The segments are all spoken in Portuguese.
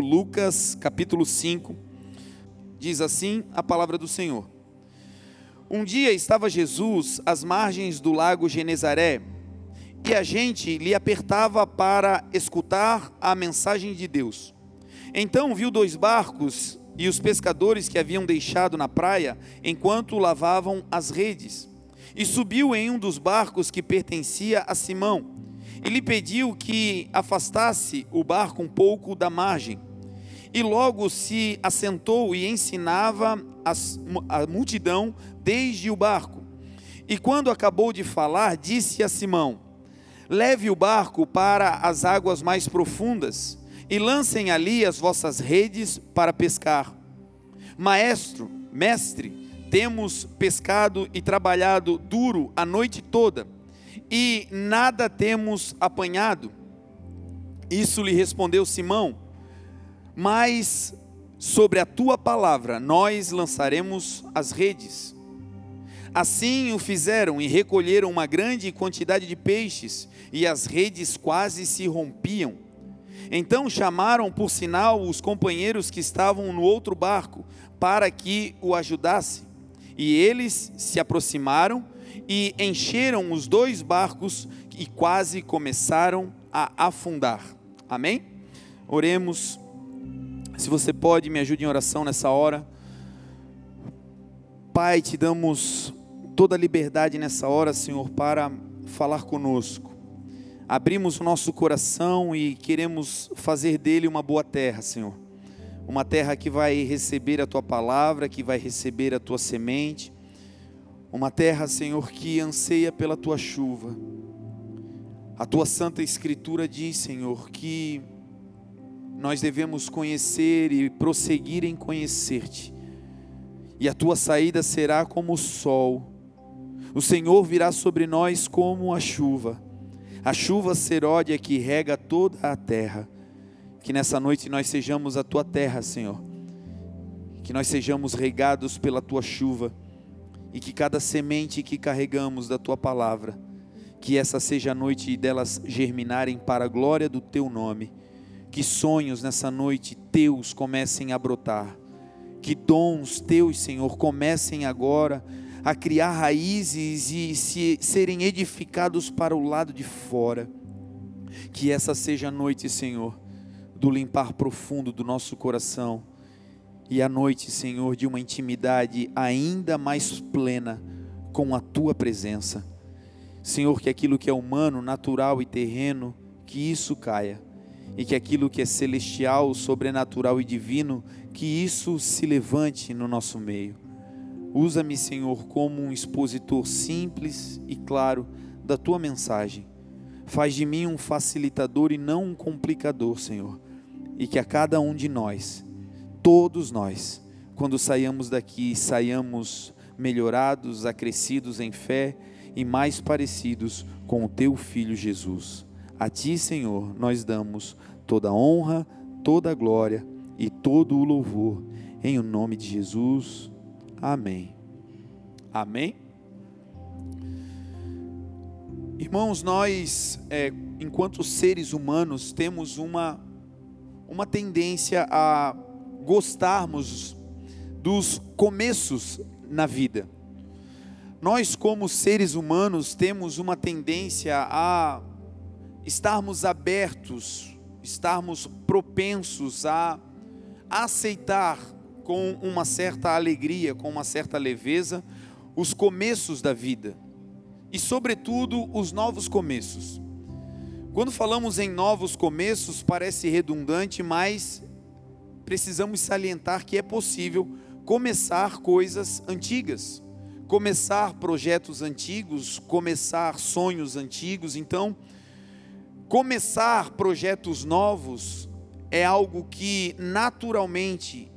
Lucas capítulo 5, diz assim a palavra do Senhor. Um dia estava Jesus às margens do lago Genezaré e a gente lhe apertava para escutar a mensagem de Deus. Então viu dois barcos e os pescadores que haviam deixado na praia enquanto lavavam as redes. E subiu em um dos barcos que pertencia a Simão e lhe pediu que afastasse o barco um pouco da margem. E logo se assentou e ensinava a multidão desde o barco. E quando acabou de falar, disse a Simão: Leve o barco para as águas mais profundas e lancem ali as vossas redes para pescar. Maestro, mestre, temos pescado e trabalhado duro a noite toda e nada temos apanhado. Isso lhe respondeu Simão, mas sobre a tua palavra nós lançaremos as redes. Assim o fizeram e recolheram uma grande quantidade de peixes, e as redes quase se rompiam. Então chamaram por sinal os companheiros que estavam no outro barco, para que o ajudasse. E eles se aproximaram e encheram os dois barcos e quase começaram a afundar. Amém? Oremos. Se você pode, me ajude em oração nessa hora. Pai, te damos toda a liberdade nessa hora, Senhor, para falar conosco. Abrimos o nosso coração e queremos fazer dele uma boa terra, Senhor. Uma terra que vai receber a tua palavra, que vai receber a tua semente uma terra, Senhor, que anseia pela tua chuva. A tua santa escritura diz, Senhor, que nós devemos conhecer e prosseguir em conhecer-te. E a tua saída será como o sol. O Senhor virá sobre nós como a chuva. A chuva seródia que rega toda a terra. Que nessa noite nós sejamos a tua terra, Senhor. Que nós sejamos regados pela tua chuva e que cada semente que carregamos da tua palavra, que essa seja a noite delas germinarem para a glória do teu nome. Que sonhos nessa noite teus comecem a brotar. Que dons teus, Senhor, comecem agora a criar raízes e se, serem edificados para o lado de fora. Que essa seja a noite, Senhor, do limpar profundo do nosso coração e a noite, Senhor, de uma intimidade ainda mais plena com a tua presença. Senhor, que aquilo que é humano, natural e terreno, que isso caia, e que aquilo que é celestial, sobrenatural e divino, que isso se levante no nosso meio. Usa-me, Senhor, como um expositor simples e claro da tua mensagem. Faz de mim um facilitador e não um complicador, Senhor, e que a cada um de nós todos nós, quando saiamos daqui, saiamos melhorados, acrescidos em fé e mais parecidos com o teu filho Jesus. A ti, Senhor, nós damos toda a honra, toda a glória e todo o louvor. Em o nome de Jesus. Amém. Amém. Irmãos, nós, é, enquanto seres humanos, temos uma, uma tendência a gostarmos dos começos na vida. Nós, como seres humanos, temos uma tendência a estarmos abertos, estarmos propensos a aceitar com uma certa alegria, com uma certa leveza, os começos da vida e, sobretudo, os novos começos. Quando falamos em novos começos, parece redundante, mas precisamos salientar que é possível começar coisas antigas, começar projetos antigos, começar sonhos antigos. Então, começar projetos novos é algo que naturalmente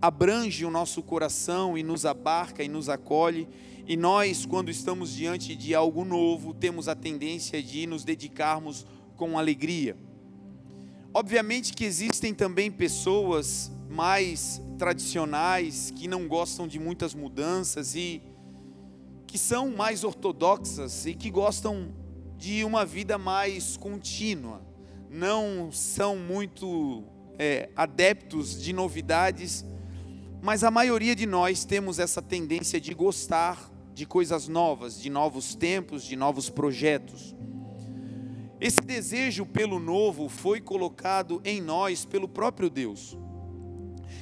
abrange o nosso coração e nos abarca e nos acolhe. E nós, quando estamos diante de algo novo, temos a tendência de nos dedicarmos com alegria. Obviamente que existem também pessoas mais tradicionais que não gostam de muitas mudanças e que são mais ortodoxas e que gostam de uma vida mais contínua, não são muito é, adeptos de novidades, mas a maioria de nós temos essa tendência de gostar de coisas novas, de novos tempos, de novos projetos. Esse desejo pelo novo foi colocado em nós pelo próprio Deus.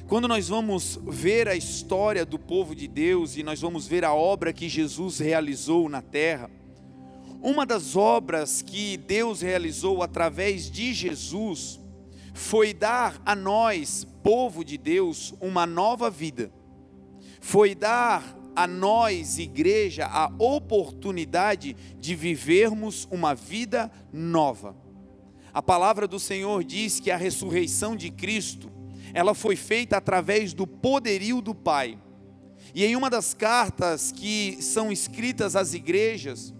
Quando nós vamos ver a história do povo de Deus e nós vamos ver a obra que Jesus realizou na terra, uma das obras que Deus realizou através de Jesus foi dar a nós, povo de Deus, uma nova vida. Foi dar a nós, igreja, a oportunidade de vivermos uma vida nova. A palavra do Senhor diz que a ressurreição de Cristo, ela foi feita através do poderio do Pai. E em uma das cartas que são escritas às igrejas,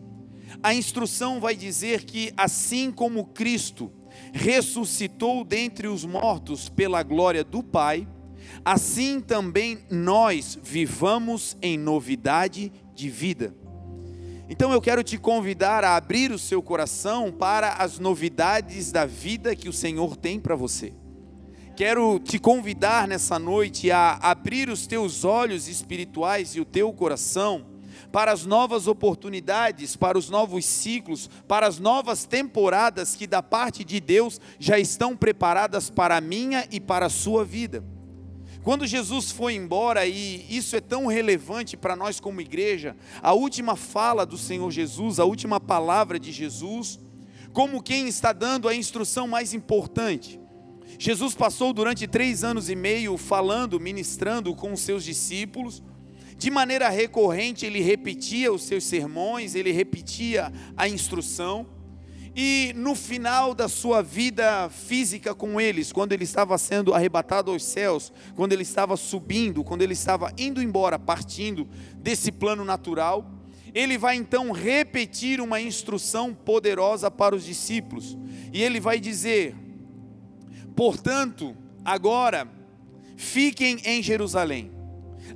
a instrução vai dizer que assim como Cristo ressuscitou dentre os mortos pela glória do Pai, assim também nós vivamos em novidade de vida. Então eu quero te convidar a abrir o seu coração para as novidades da vida que o Senhor tem para você. Quero te convidar nessa noite a abrir os teus olhos espirituais e o teu coração para as novas oportunidades, para os novos ciclos, para as novas temporadas que da parte de Deus já estão preparadas para a minha e para a sua vida. Quando Jesus foi embora, e isso é tão relevante para nós como igreja, a última fala do Senhor Jesus, a última palavra de Jesus, como quem está dando a instrução mais importante. Jesus passou durante três anos e meio falando, ministrando com os seus discípulos, de maneira recorrente, ele repetia os seus sermões, ele repetia a instrução. E no final da sua vida física com eles, quando ele estava sendo arrebatado aos céus, quando ele estava subindo, quando ele estava indo embora, partindo desse plano natural, ele vai então repetir uma instrução poderosa para os discípulos. E ele vai dizer: Portanto, agora fiquem em Jerusalém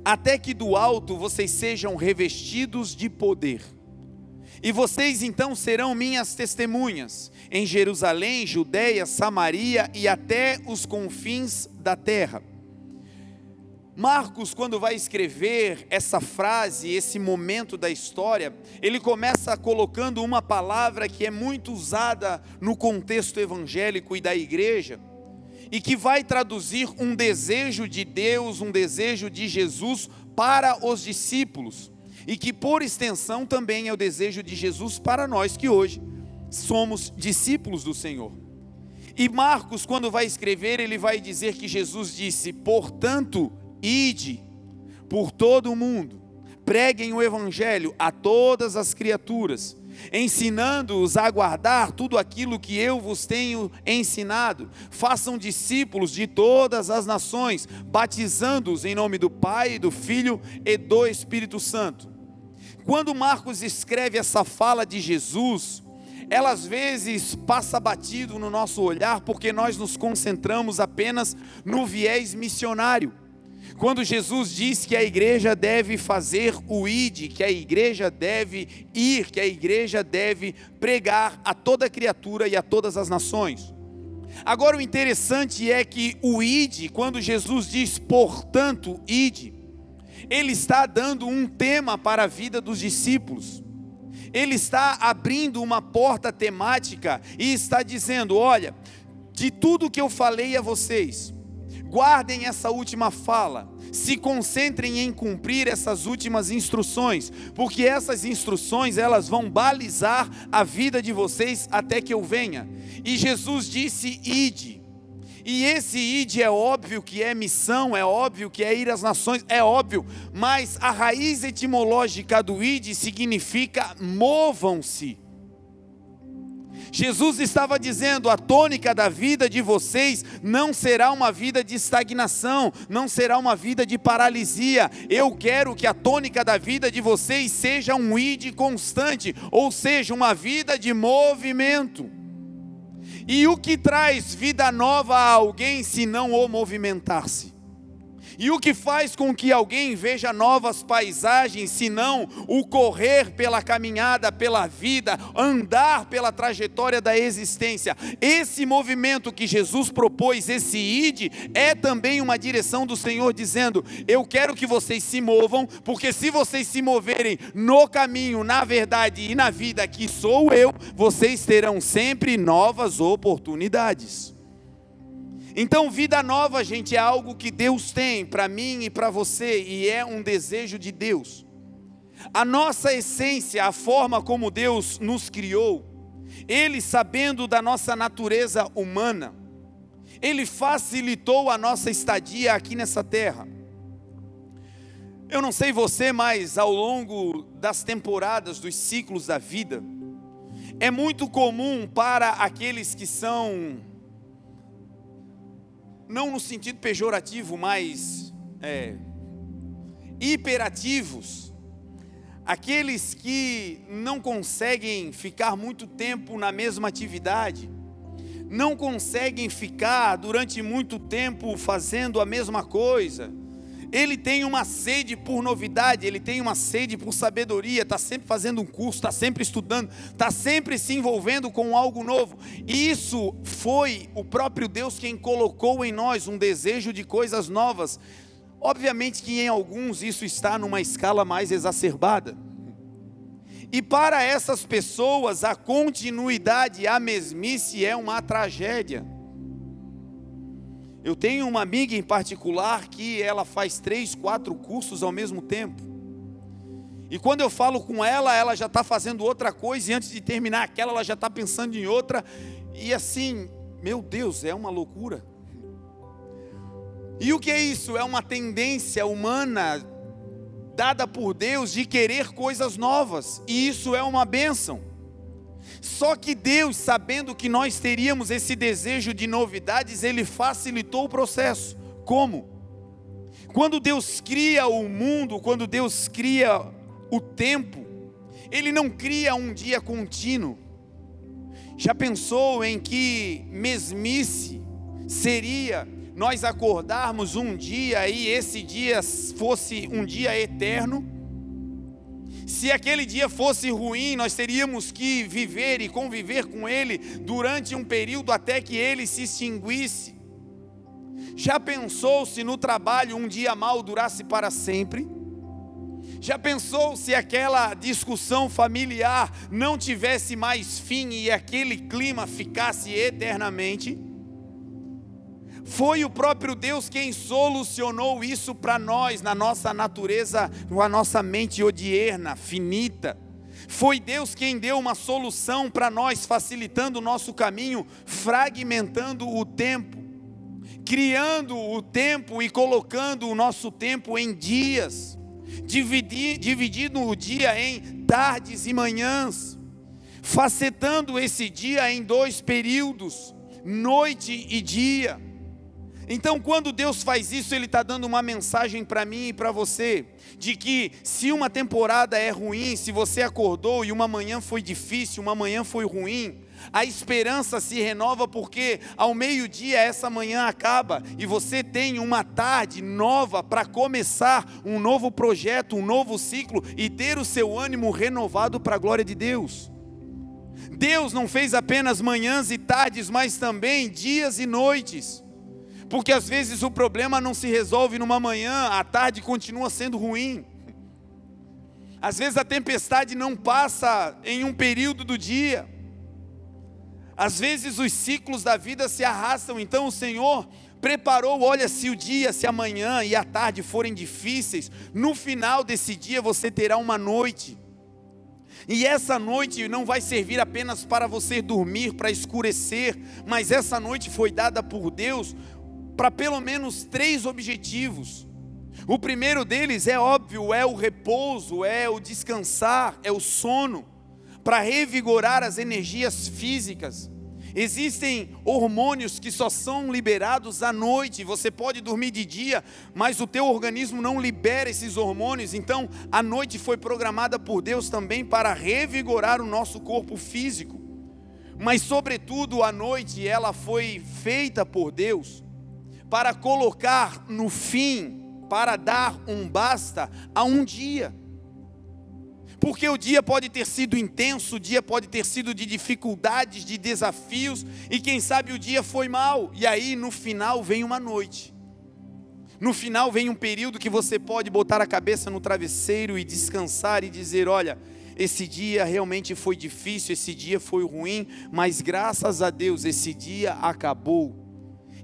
até que do alto vocês sejam revestidos de poder. E vocês então serão minhas testemunhas em Jerusalém, Judéia, Samaria e até os confins da terra. Marcos, quando vai escrever essa frase, esse momento da história, ele começa colocando uma palavra que é muito usada no contexto evangélico e da igreja, e que vai traduzir um desejo de Deus, um desejo de Jesus para os discípulos, e que por extensão também é o desejo de Jesus para nós que hoje somos discípulos do Senhor. E Marcos, quando vai escrever, ele vai dizer que Jesus disse: Portanto, ide por todo o mundo, preguem o Evangelho a todas as criaturas ensinando-os a guardar tudo aquilo que eu vos tenho ensinado. Façam discípulos de todas as nações, batizando-os em nome do Pai, do Filho e do Espírito Santo. Quando Marcos escreve essa fala de Jesus, ela às vezes passa batido no nosso olhar porque nós nos concentramos apenas no viés missionário. Quando Jesus diz que a igreja deve fazer o id, que a igreja deve ir, que a igreja deve pregar a toda criatura e a todas as nações. Agora o interessante é que o id, quando Jesus diz, portanto, id, ele está dando um tema para a vida dos discípulos. Ele está abrindo uma porta temática e está dizendo: olha, de tudo que eu falei a vocês, Guardem essa última fala. Se concentrem em cumprir essas últimas instruções, porque essas instruções elas vão balizar a vida de vocês até que eu venha. E Jesus disse: "Ide". E esse ide é óbvio que é missão, é óbvio que é ir às nações, é óbvio, mas a raiz etimológica do ide significa movam-se. Jesus estava dizendo: a tônica da vida de vocês não será uma vida de estagnação, não será uma vida de paralisia. Eu quero que a tônica da vida de vocês seja um id constante, ou seja, uma vida de movimento. E o que traz vida nova a alguém se não o movimentar-se? E o que faz com que alguém veja novas paisagens, senão o correr pela caminhada, pela vida, andar pela trajetória da existência? Esse movimento que Jesus propôs, esse ide, é também uma direção do Senhor dizendo: Eu quero que vocês se movam, porque se vocês se moverem no caminho, na verdade e na vida que sou eu, vocês terão sempre novas oportunidades. Então, vida nova, gente, é algo que Deus tem para mim e para você, e é um desejo de Deus. A nossa essência, a forma como Deus nos criou, Ele, sabendo da nossa natureza humana, Ele facilitou a nossa estadia aqui nessa terra. Eu não sei você, mas ao longo das temporadas, dos ciclos da vida, é muito comum para aqueles que são não no sentido pejorativo, mas é, hiperativos, aqueles que não conseguem ficar muito tempo na mesma atividade, não conseguem ficar durante muito tempo fazendo a mesma coisa, ele tem uma sede por novidade, ele tem uma sede por sabedoria, está sempre fazendo um curso, está sempre estudando, está sempre se envolvendo com algo novo. E isso foi o próprio Deus quem colocou em nós um desejo de coisas novas. Obviamente que em alguns isso está numa escala mais exacerbada. E para essas pessoas, a continuidade, a mesmice é uma tragédia. Eu tenho uma amiga em particular que ela faz três, quatro cursos ao mesmo tempo. E quando eu falo com ela, ela já está fazendo outra coisa, e antes de terminar aquela, ela já está pensando em outra. E assim, meu Deus, é uma loucura. E o que é isso? É uma tendência humana dada por Deus de querer coisas novas, e isso é uma bênção. Só que Deus, sabendo que nós teríamos esse desejo de novidades, Ele facilitou o processo. Como? Quando Deus cria o mundo, quando Deus cria o tempo, Ele não cria um dia contínuo. Já pensou em que mesmice seria nós acordarmos um dia e esse dia fosse um dia eterno? Se aquele dia fosse ruim, nós teríamos que viver e conviver com ele durante um período até que ele se extinguisse. Já pensou se no trabalho um dia mal durasse para sempre? Já pensou se aquela discussão familiar não tivesse mais fim e aquele clima ficasse eternamente? Foi o próprio Deus quem solucionou isso para nós, na nossa natureza, na nossa mente odierna, finita. Foi Deus quem deu uma solução para nós, facilitando o nosso caminho, fragmentando o tempo, criando o tempo e colocando o nosso tempo em dias, dividindo o dia em tardes e manhãs, facetando esse dia em dois períodos, noite e dia. Então, quando Deus faz isso, Ele está dando uma mensagem para mim e para você, de que se uma temporada é ruim, se você acordou e uma manhã foi difícil, uma manhã foi ruim, a esperança se renova porque ao meio-dia essa manhã acaba e você tem uma tarde nova para começar um novo projeto, um novo ciclo e ter o seu ânimo renovado para a glória de Deus. Deus não fez apenas manhãs e tardes, mas também dias e noites. Porque às vezes o problema não se resolve numa manhã, a tarde continua sendo ruim. Às vezes a tempestade não passa em um período do dia. Às vezes os ciclos da vida se arrastam, então o Senhor preparou, olha, se o dia, se amanhã e a tarde forem difíceis, no final desse dia você terá uma noite. E essa noite não vai servir apenas para você dormir, para escurecer, mas essa noite foi dada por Deus para pelo menos três objetivos. O primeiro deles é óbvio, é o repouso, é o descansar, é o sono, para revigorar as energias físicas. Existem hormônios que só são liberados à noite. Você pode dormir de dia, mas o teu organismo não libera esses hormônios. Então, a noite foi programada por Deus também para revigorar o nosso corpo físico. Mas sobretudo a noite ela foi feita por Deus para colocar no fim, para dar um basta a um dia. Porque o dia pode ter sido intenso, o dia pode ter sido de dificuldades, de desafios, e quem sabe o dia foi mal, e aí no final vem uma noite. No final vem um período que você pode botar a cabeça no travesseiro e descansar e dizer: olha, esse dia realmente foi difícil, esse dia foi ruim, mas graças a Deus esse dia acabou.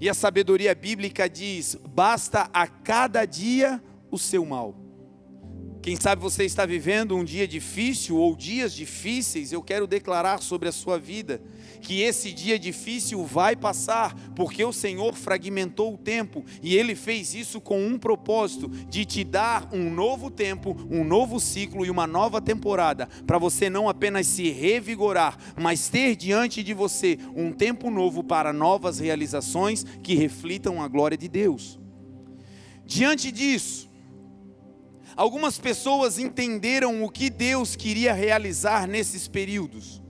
E a sabedoria bíblica diz: basta a cada dia o seu mal. Quem sabe você está vivendo um dia difícil ou dias difíceis, eu quero declarar sobre a sua vida que esse dia difícil vai passar, porque o Senhor fragmentou o tempo e ele fez isso com um propósito de te dar um novo tempo, um novo ciclo e uma nova temporada, para você não apenas se revigorar, mas ter diante de você um tempo novo para novas realizações que reflitam a glória de Deus. Diante disso, Algumas pessoas entenderam o que Deus queria realizar nesses períodos.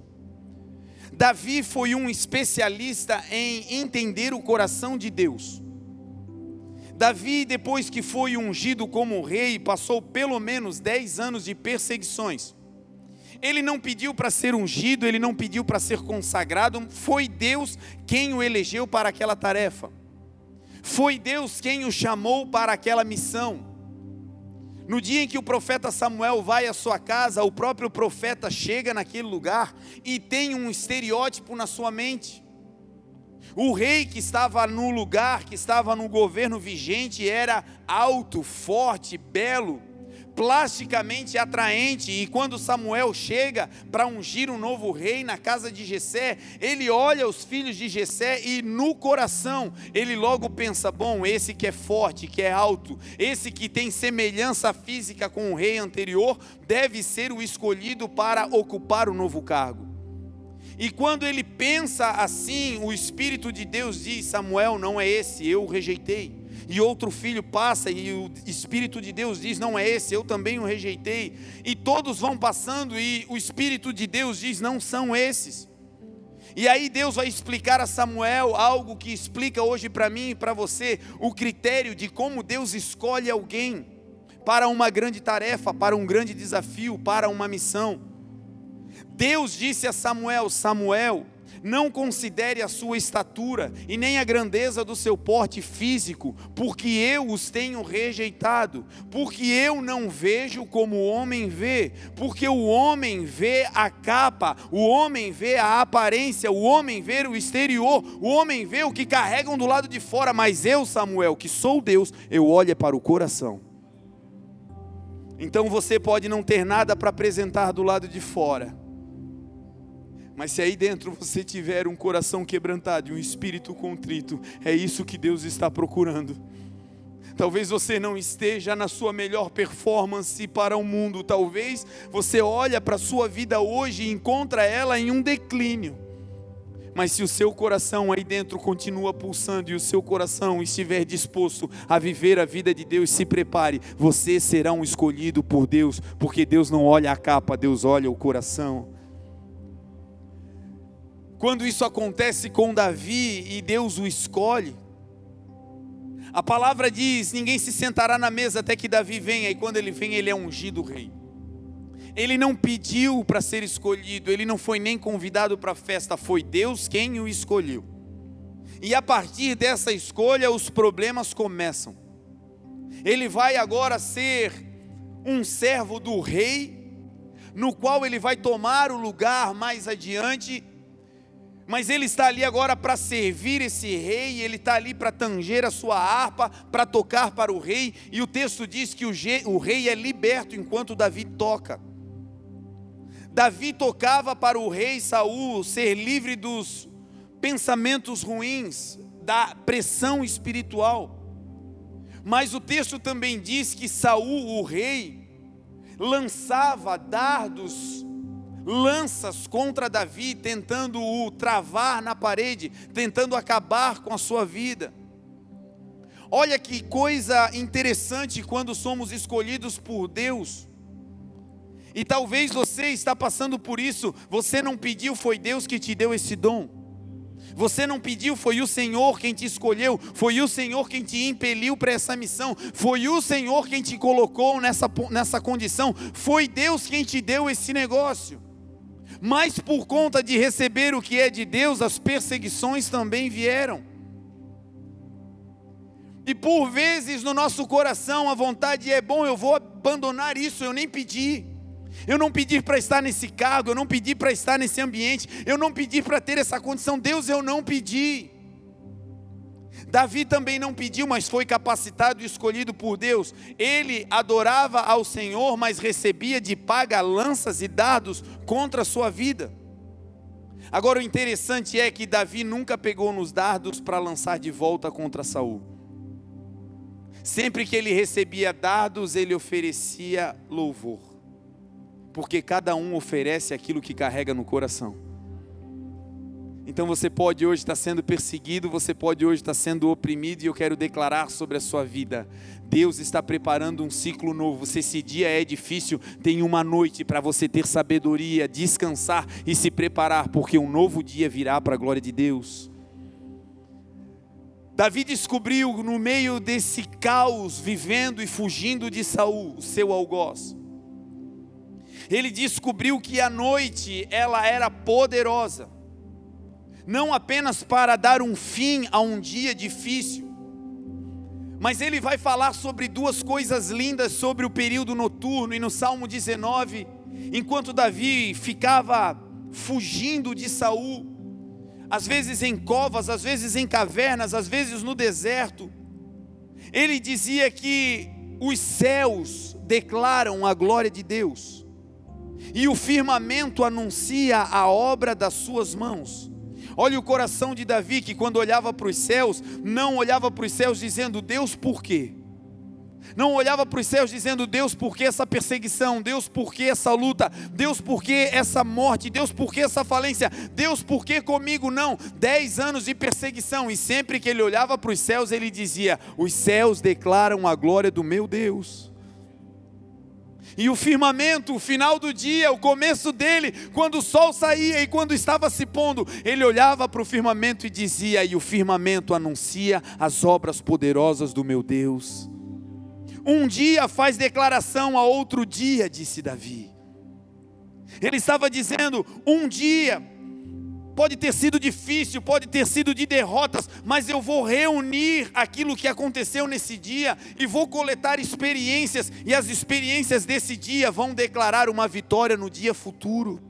Davi foi um especialista em entender o coração de Deus. Davi, depois que foi ungido como rei, passou pelo menos 10 anos de perseguições. Ele não pediu para ser ungido, ele não pediu para ser consagrado, foi Deus quem o elegeu para aquela tarefa. Foi Deus quem o chamou para aquela missão. No dia em que o profeta Samuel vai à sua casa, o próprio profeta chega naquele lugar e tem um estereótipo na sua mente. O rei que estava no lugar, que estava no governo vigente, era alto, forte, belo plasticamente atraente. E quando Samuel chega para ungir um novo rei na casa de Jessé, ele olha os filhos de Jessé e no coração ele logo pensa: bom, esse que é forte, que é alto, esse que tem semelhança física com o rei anterior, deve ser o escolhido para ocupar o novo cargo. E quando ele pensa assim, o Espírito de Deus diz: Samuel, não é esse, eu o rejeitei e outro filho passa e o Espírito de Deus diz: Não é esse, eu também o rejeitei. E todos vão passando e o Espírito de Deus diz: Não são esses. E aí Deus vai explicar a Samuel algo que explica hoje para mim e para você o critério de como Deus escolhe alguém para uma grande tarefa, para um grande desafio, para uma missão. Deus disse a Samuel: Samuel, não considere a sua estatura e nem a grandeza do seu porte físico, porque eu os tenho rejeitado, porque eu não vejo como o homem vê, porque o homem vê a capa, o homem vê a aparência, o homem vê o exterior, o homem vê o que carregam do lado de fora, mas eu, Samuel, que sou Deus, eu olho para o coração. Então você pode não ter nada para apresentar do lado de fora, mas se aí dentro você tiver um coração quebrantado e um espírito contrito, é isso que Deus está procurando. Talvez você não esteja na sua melhor performance para o mundo, talvez você olha para a sua vida hoje e encontra ela em um declínio. Mas se o seu coração aí dentro continua pulsando e o seu coração estiver disposto a viver a vida de Deus, se prepare, você será um escolhido por Deus, porque Deus não olha a capa, Deus olha o coração. Quando isso acontece com Davi e Deus o escolhe, a palavra diz: ninguém se sentará na mesa até que Davi venha, e quando ele vem, ele é ungido rei. Ele não pediu para ser escolhido, ele não foi nem convidado para a festa, foi Deus quem o escolheu. E a partir dessa escolha, os problemas começam. Ele vai agora ser um servo do rei, no qual ele vai tomar o lugar mais adiante mas ele está ali agora para servir esse rei, ele está ali para tanger a sua harpa, para tocar para o rei, e o texto diz que o, rei é liberto enquanto Davi toca. Davi tocava para o rei Saul ser livre dos pensamentos ruins, da pressão espiritual. Mas o texto também diz que Saul, o rei, lançava dardos lanças contra Davi, tentando o travar na parede, tentando acabar com a sua vida. Olha que coisa interessante quando somos escolhidos por Deus. E talvez você está passando por isso, você não pediu, foi Deus que te deu esse dom. Você não pediu, foi o Senhor quem te escolheu, foi o Senhor quem te impeliu para essa missão, foi o Senhor quem te colocou nessa, nessa condição, foi Deus quem te deu esse negócio. Mas por conta de receber o que é de Deus, as perseguições também vieram. E por vezes no nosso coração a vontade é bom, eu vou abandonar isso, eu nem pedi. Eu não pedi para estar nesse cargo, eu não pedi para estar nesse ambiente, eu não pedi para ter essa condição. Deus, eu não pedi. Davi também não pediu, mas foi capacitado e escolhido por Deus. Ele adorava ao Senhor, mas recebia de paga lanças e dardos contra a sua vida. Agora o interessante é que Davi nunca pegou nos dardos para lançar de volta contra Saul. Sempre que ele recebia dardos, ele oferecia louvor porque cada um oferece aquilo que carrega no coração. Então você pode hoje estar sendo perseguido, você pode hoje estar sendo oprimido, e eu quero declarar sobre a sua vida: Deus está preparando um ciclo novo. Se esse dia é difícil, tem uma noite para você ter sabedoria, descansar e se preparar, porque um novo dia virá para a glória de Deus. Davi descobriu no meio desse caos, vivendo e fugindo de Saul, seu algoz ele descobriu que a noite ela era poderosa, não apenas para dar um fim a um dia difícil, mas ele vai falar sobre duas coisas lindas sobre o período noturno, e no Salmo 19, enquanto Davi ficava fugindo de Saul, às vezes em covas, às vezes em cavernas, às vezes no deserto, ele dizia que os céus declaram a glória de Deus e o firmamento anuncia a obra das suas mãos. Olha o coração de Davi que quando olhava para os céus, não olhava para os céus dizendo Deus por quê? Não olhava para os céus dizendo Deus por que essa perseguição, Deus por que essa luta, Deus por que essa morte, Deus por que essa falência, Deus por que comigo não? Dez anos de perseguição e sempre que ele olhava para os céus ele dizia: Os céus declaram a glória do meu Deus. E o firmamento, o final do dia, o começo dele, quando o sol saía e quando estava se pondo, ele olhava para o firmamento e dizia: E o firmamento anuncia as obras poderosas do meu Deus. Um dia faz declaração a outro dia, disse Davi. Ele estava dizendo: Um dia Pode ter sido difícil, pode ter sido de derrotas, mas eu vou reunir aquilo que aconteceu nesse dia e vou coletar experiências, e as experiências desse dia vão declarar uma vitória no dia futuro.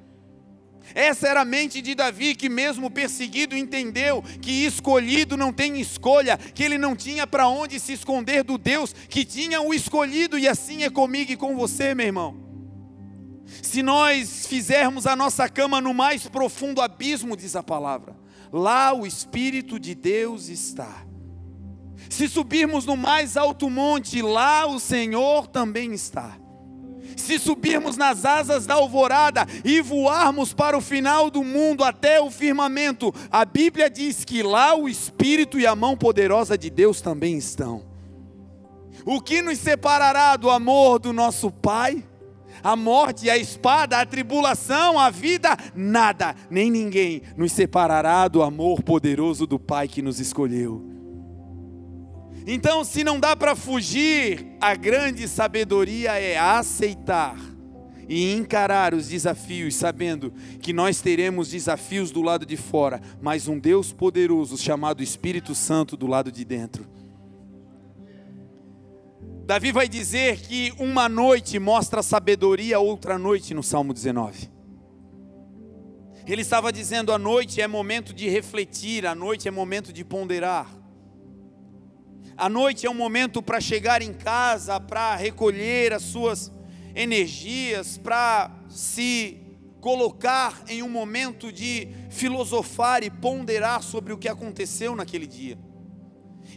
Essa era a mente de Davi, que mesmo perseguido entendeu que escolhido não tem escolha, que ele não tinha para onde se esconder do Deus que tinha o escolhido, e assim é comigo e com você, meu irmão. Se nós fizermos a nossa cama no mais profundo abismo, diz a palavra, lá o Espírito de Deus está. Se subirmos no mais alto monte, lá o Senhor também está. Se subirmos nas asas da alvorada e voarmos para o final do mundo até o firmamento, a Bíblia diz que lá o Espírito e a mão poderosa de Deus também estão. O que nos separará do amor do nosso Pai? A morte, a espada, a tribulação, a vida, nada, nem ninguém nos separará do amor poderoso do Pai que nos escolheu. Então, se não dá para fugir, a grande sabedoria é aceitar e encarar os desafios, sabendo que nós teremos desafios do lado de fora, mas um Deus poderoso chamado Espírito Santo do lado de dentro. Davi vai dizer que uma noite mostra sabedoria, outra noite no Salmo 19. Ele estava dizendo: a noite é momento de refletir, a noite é momento de ponderar. A noite é um momento para chegar em casa, para recolher as suas energias, para se colocar em um momento de filosofar e ponderar sobre o que aconteceu naquele dia.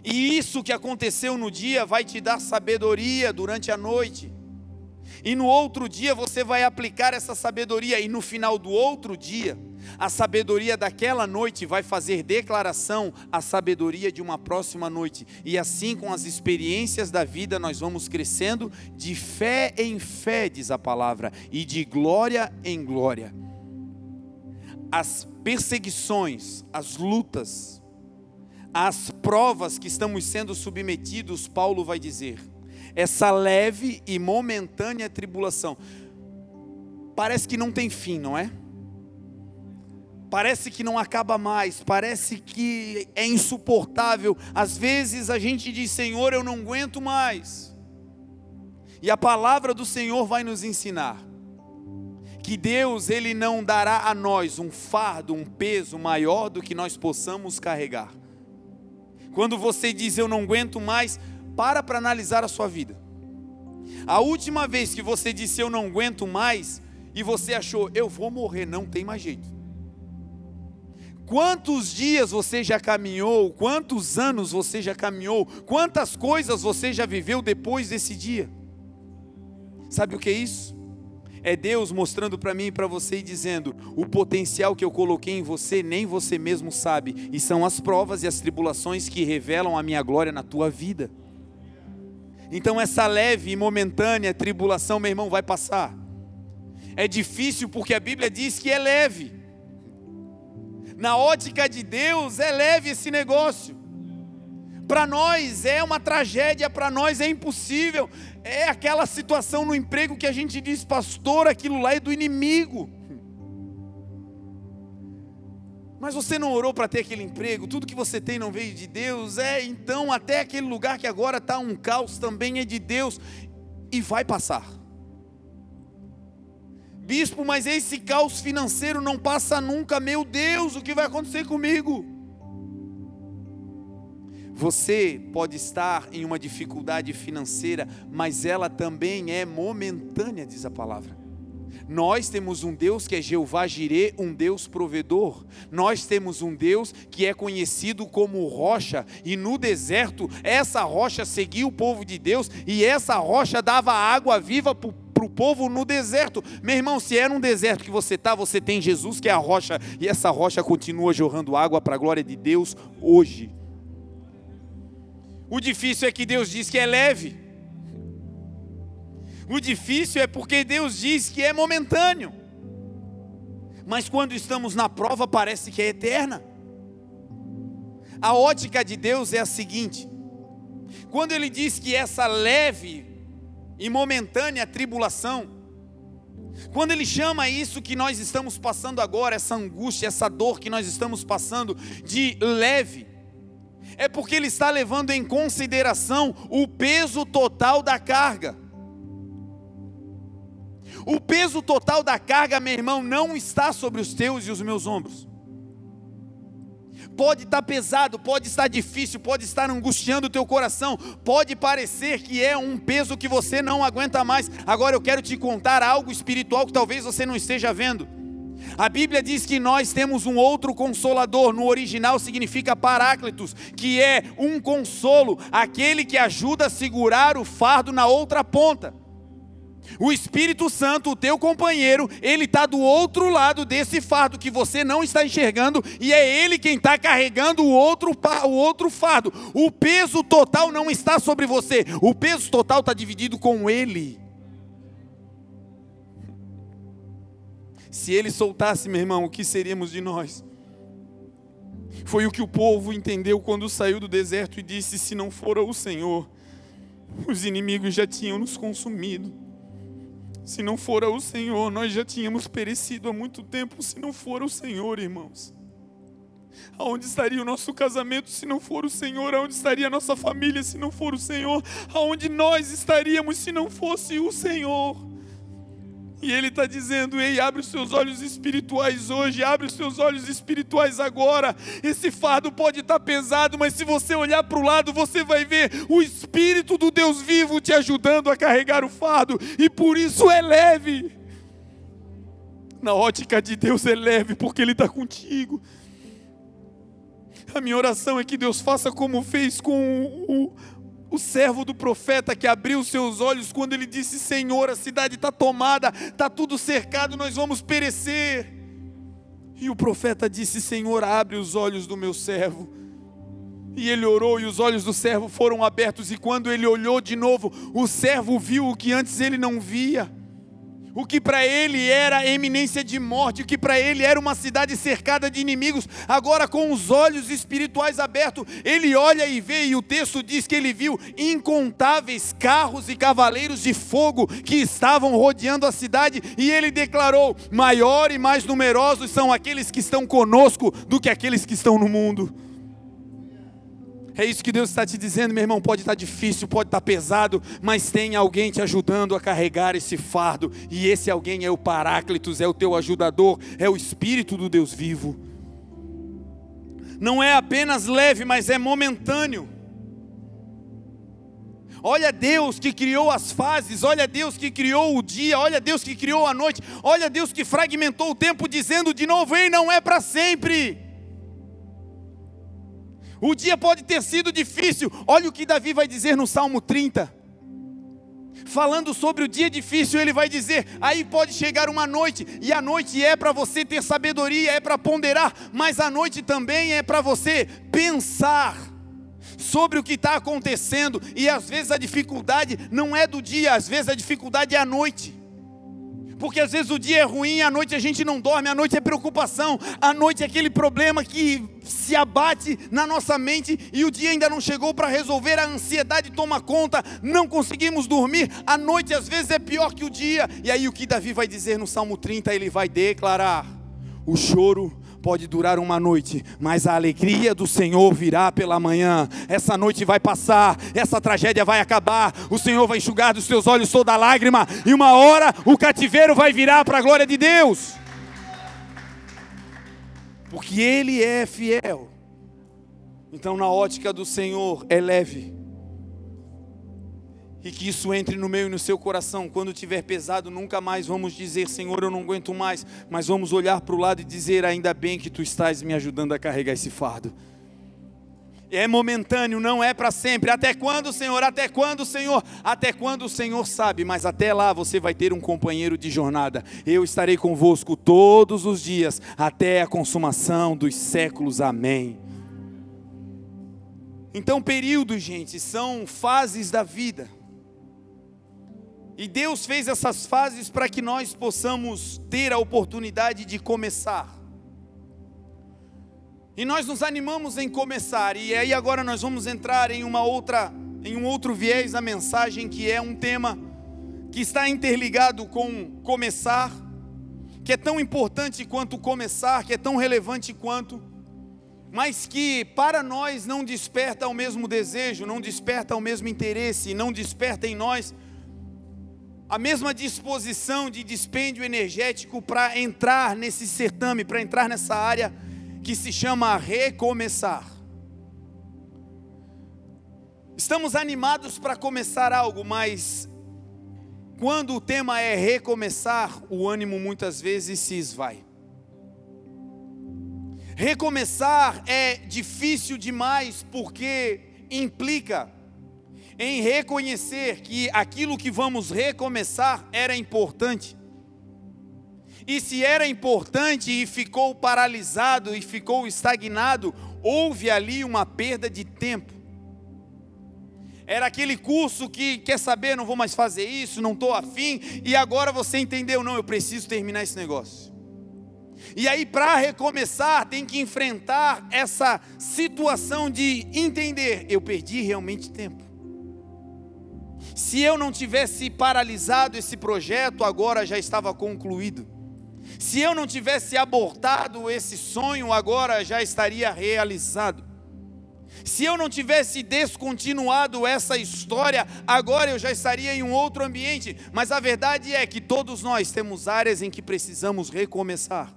E isso que aconteceu no dia vai te dar sabedoria durante a noite. E no outro dia você vai aplicar essa sabedoria, e no final do outro dia, a sabedoria daquela noite vai fazer declaração à sabedoria de uma próxima noite. E assim, com as experiências da vida, nós vamos crescendo de fé em fé, diz a palavra, e de glória em glória. As perseguições, as lutas, as provas que estamos sendo submetidos, Paulo vai dizer, essa leve e momentânea tribulação, parece que não tem fim, não é? Parece que não acaba mais, parece que é insuportável. Às vezes a gente diz: Senhor, eu não aguento mais. E a palavra do Senhor vai nos ensinar que Deus ele não dará a nós um fardo, um peso maior do que nós possamos carregar. Quando você diz eu não aguento mais, para para analisar a sua vida. A última vez que você disse eu não aguento mais e você achou eu vou morrer, não tem mais jeito. Quantos dias você já caminhou? Quantos anos você já caminhou? Quantas coisas você já viveu depois desse dia? Sabe o que é isso? É Deus mostrando para mim e para você e dizendo: o potencial que eu coloquei em você nem você mesmo sabe, e são as provas e as tribulações que revelam a minha glória na tua vida. Então, essa leve e momentânea tribulação, meu irmão, vai passar. É difícil porque a Bíblia diz que é leve. Na ótica de Deus, é leve esse negócio. Para nós é uma tragédia, para nós é impossível. É aquela situação no emprego que a gente diz, pastor, aquilo lá é do inimigo. Mas você não orou para ter aquele emprego, tudo que você tem não veio de Deus, é então até aquele lugar que agora está um caos também é de Deus e vai passar. Bispo, mas esse caos financeiro não passa nunca, meu Deus, o que vai acontecer comigo? Você pode estar em uma dificuldade financeira, mas ela também é momentânea, diz a palavra. Nós temos um Deus que é Jeová Jirê, um Deus provedor. Nós temos um Deus que é conhecido como rocha, e no deserto essa rocha seguia o povo de Deus e essa rocha dava água viva para o para o povo no deserto. Meu irmão, se é num deserto que você está, você tem Jesus que é a rocha, e essa rocha continua jorrando água para a glória de Deus hoje. O difícil é que Deus diz que é leve. O difícil é porque Deus diz que é momentâneo. Mas quando estamos na prova, parece que é eterna. A ótica de Deus é a seguinte: quando Ele diz que essa leve e momentânea tribulação. Quando ele chama isso que nós estamos passando agora, essa angústia, essa dor que nós estamos passando de leve, é porque ele está levando em consideração o peso total da carga. O peso total da carga, meu irmão, não está sobre os teus e os meus ombros. Pode estar pesado, pode estar difícil, pode estar angustiando o teu coração, pode parecer que é um peso que você não aguenta mais. Agora eu quero te contar algo espiritual que talvez você não esteja vendo. A Bíblia diz que nós temos um outro consolador, no original significa paráclitos, que é um consolo, aquele que ajuda a segurar o fardo na outra ponta. O Espírito Santo, o teu companheiro, ele está do outro lado desse fardo que você não está enxergando e é ele quem está carregando o outro, o outro fardo. O peso total não está sobre você, o peso total está dividido com ele. Se ele soltasse, meu irmão, o que seríamos de nós? Foi o que o povo entendeu quando saiu do deserto e disse: Se não fora o Senhor, os inimigos já tinham nos consumido. Se não fora o Senhor, nós já tínhamos perecido há muito tempo. Se não fora o Senhor, irmãos. Aonde estaria o nosso casamento se não for o Senhor? Aonde estaria a nossa família se não for o Senhor? Aonde nós estaríamos se não fosse o Senhor? E Ele está dizendo: Ei, abre os seus olhos espirituais hoje, abre os seus olhos espirituais agora. Esse fardo pode estar tá pesado, mas se você olhar para o lado, você vai ver o Espírito do Deus vivo te ajudando a carregar o fardo, e por isso é leve. Na ótica de Deus é leve, porque Ele está contigo. A minha oração é que Deus faça como fez com o, o servo do profeta que abriu seus olhos quando ele disse: Senhor, a cidade está tomada, está tudo cercado, nós vamos perecer. E o profeta disse: Senhor, abre os olhos do meu servo. E ele orou e os olhos do servo foram abertos. E quando ele olhou de novo, o servo viu o que antes ele não via. O que para ele era eminência de morte, o que para ele era uma cidade cercada de inimigos, agora com os olhos espirituais abertos, ele olha e vê, e o texto diz que ele viu incontáveis carros e cavaleiros de fogo que estavam rodeando a cidade, e ele declarou: maior e mais numerosos são aqueles que estão conosco do que aqueles que estão no mundo. É isso que Deus está te dizendo, meu irmão. Pode estar difícil, pode estar pesado, mas tem alguém te ajudando a carregar esse fardo, e esse alguém é o Paráclitos, é o teu ajudador, é o Espírito do Deus vivo. Não é apenas leve, mas é momentâneo. Olha Deus que criou as fases, olha Deus que criou o dia, olha Deus que criou a noite, olha Deus que fragmentou o tempo, dizendo de novo: Ei, não é para sempre. O dia pode ter sido difícil. Olha o que Davi vai dizer no Salmo 30. Falando sobre o dia difícil, ele vai dizer: aí pode chegar uma noite, e a noite é para você ter sabedoria, é para ponderar, mas a noite também é para você pensar sobre o que está acontecendo, e às vezes a dificuldade não é do dia, às vezes a dificuldade é a noite. Porque às vezes o dia é ruim, à noite a gente não dorme, à noite é preocupação, à noite é aquele problema que se abate na nossa mente e o dia ainda não chegou para resolver, a ansiedade toma conta, não conseguimos dormir, a noite às vezes é pior que o dia. E aí o que Davi vai dizer no Salmo 30, ele vai declarar: o choro pode durar uma noite, mas a alegria do Senhor virá pela manhã. Essa noite vai passar, essa tragédia vai acabar. O Senhor vai enxugar dos seus olhos toda lágrima, e uma hora o cativeiro vai virar para a glória de Deus. Porque Ele é fiel. Então, na ótica do Senhor, é leve e que isso entre no meio e no seu coração. Quando tiver pesado, nunca mais vamos dizer, Senhor, eu não aguento mais, mas vamos olhar para o lado e dizer, ainda bem que tu estás me ajudando a carregar esse fardo. É momentâneo, não é para sempre. Até quando, Senhor? Até quando, Senhor? Até quando o Senhor sabe, mas até lá você vai ter um companheiro de jornada. Eu estarei convosco todos os dias, até a consumação dos séculos. Amém. Então, períodos, gente, são fases da vida. E Deus fez essas fases para que nós possamos ter a oportunidade de começar. E nós nos animamos em começar. E aí agora nós vamos entrar em uma outra, em um outro viés da mensagem que é um tema que está interligado com começar, que é tão importante quanto começar, que é tão relevante quanto, mas que para nós não desperta o mesmo desejo, não desperta o mesmo interesse, não desperta em nós a mesma disposição de dispêndio energético para entrar nesse certame, para entrar nessa área que se chama recomeçar. Estamos animados para começar algo, mas quando o tema é recomeçar, o ânimo muitas vezes se esvai. Recomeçar é difícil demais porque implica em reconhecer que aquilo que vamos recomeçar era importante. E se era importante e ficou paralisado e ficou estagnado, houve ali uma perda de tempo. Era aquele curso que quer saber, não vou mais fazer isso, não estou afim, e agora você entendeu, não, eu preciso terminar esse negócio. E aí, para recomeçar, tem que enfrentar essa situação de entender, eu perdi realmente tempo. Se eu não tivesse paralisado esse projeto, agora já estava concluído. Se eu não tivesse abortado esse sonho, agora já estaria realizado. Se eu não tivesse descontinuado essa história, agora eu já estaria em um outro ambiente. Mas a verdade é que todos nós temos áreas em que precisamos recomeçar.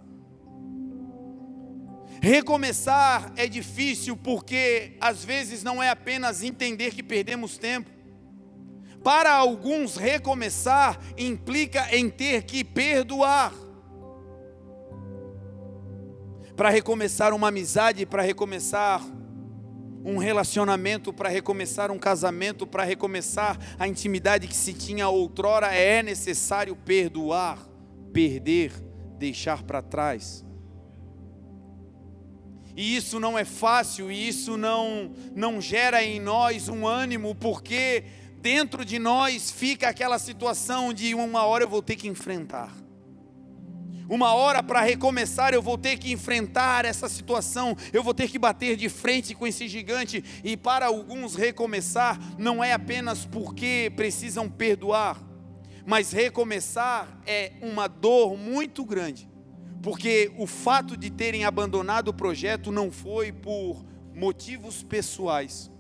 Recomeçar é difícil porque às vezes não é apenas entender que perdemos tempo, para alguns, recomeçar implica em ter que perdoar. Para recomeçar uma amizade, para recomeçar um relacionamento, para recomeçar um casamento, para recomeçar a intimidade que se tinha outrora, é necessário perdoar, perder, deixar para trás. E isso não é fácil, e isso não, não gera em nós um ânimo, porque dentro de nós fica aquela situação de uma hora eu vou ter que enfrentar. Uma hora para recomeçar, eu vou ter que enfrentar essa situação, eu vou ter que bater de frente com esse gigante. E para alguns, recomeçar não é apenas porque precisam perdoar, mas recomeçar é uma dor muito grande, porque o fato de terem abandonado o projeto não foi por motivos pessoais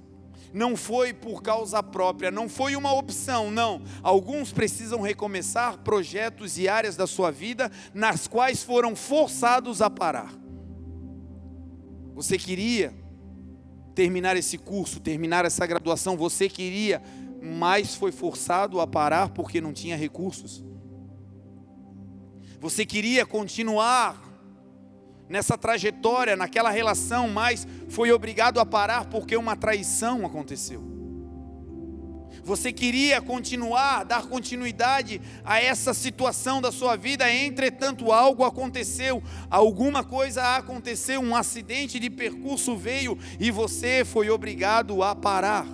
não foi por causa própria, não foi uma opção, não. Alguns precisam recomeçar projetos e áreas da sua vida nas quais foram forçados a parar. Você queria terminar esse curso, terminar essa graduação, você queria, mas foi forçado a parar porque não tinha recursos. Você queria continuar nessa trajetória, naquela relação, mas foi obrigado a parar porque uma traição aconteceu. Você queria continuar, dar continuidade a essa situação da sua vida, entretanto algo aconteceu, alguma coisa aconteceu, um acidente de percurso veio e você foi obrigado a parar.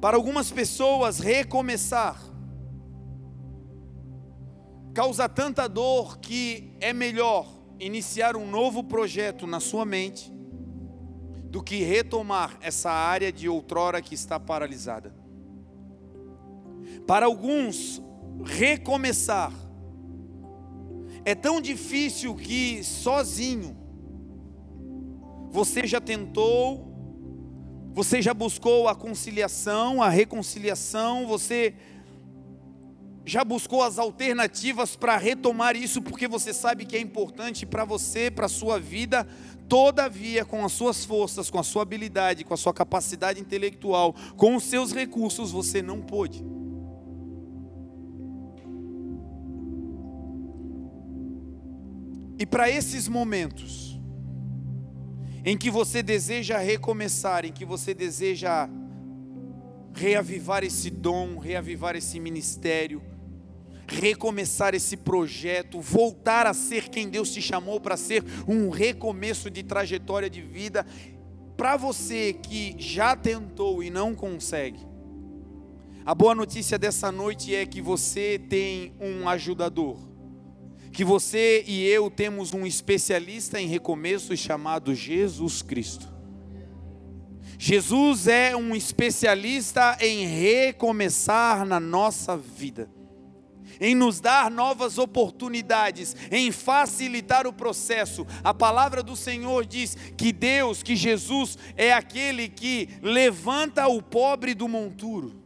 Para algumas pessoas, recomeçar causa tanta dor que é melhor iniciar um novo projeto na sua mente do que retomar essa área de outrora que está paralisada. Para alguns, recomeçar é tão difícil que sozinho você já tentou, você já buscou a conciliação, a reconciliação, você já buscou as alternativas para retomar isso, porque você sabe que é importante para você, para a sua vida, todavia, com as suas forças, com a sua habilidade, com a sua capacidade intelectual, com os seus recursos, você não pôde. E para esses momentos, em que você deseja recomeçar, em que você deseja reavivar esse dom, reavivar esse ministério, recomeçar esse projeto, voltar a ser quem Deus te chamou para ser, um recomeço de trajetória de vida. Para você que já tentou e não consegue, a boa notícia dessa noite é que você tem um ajudador, que você e eu temos um especialista em recomeços chamado Jesus Cristo. Jesus é um especialista em recomeçar na nossa vida em nos dar novas oportunidades, em facilitar o processo. A palavra do Senhor diz que Deus, que Jesus é aquele que levanta o pobre do monturo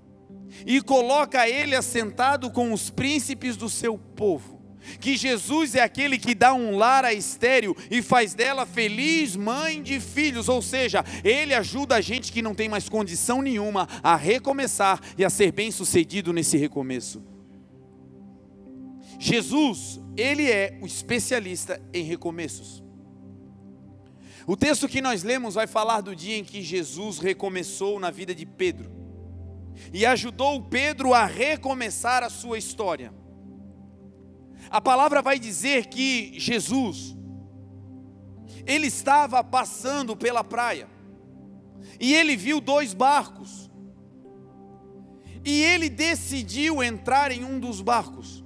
e coloca ele assentado com os príncipes do seu povo. Que Jesus é aquele que dá um lar a estéreo e faz dela feliz mãe de filhos, ou seja, ele ajuda a gente que não tem mais condição nenhuma a recomeçar e a ser bem sucedido nesse recomeço. Jesus, ele é o especialista em recomeços. O texto que nós lemos vai falar do dia em que Jesus recomeçou na vida de Pedro e ajudou Pedro a recomeçar a sua história. A palavra vai dizer que Jesus, ele estava passando pela praia e ele viu dois barcos e ele decidiu entrar em um dos barcos.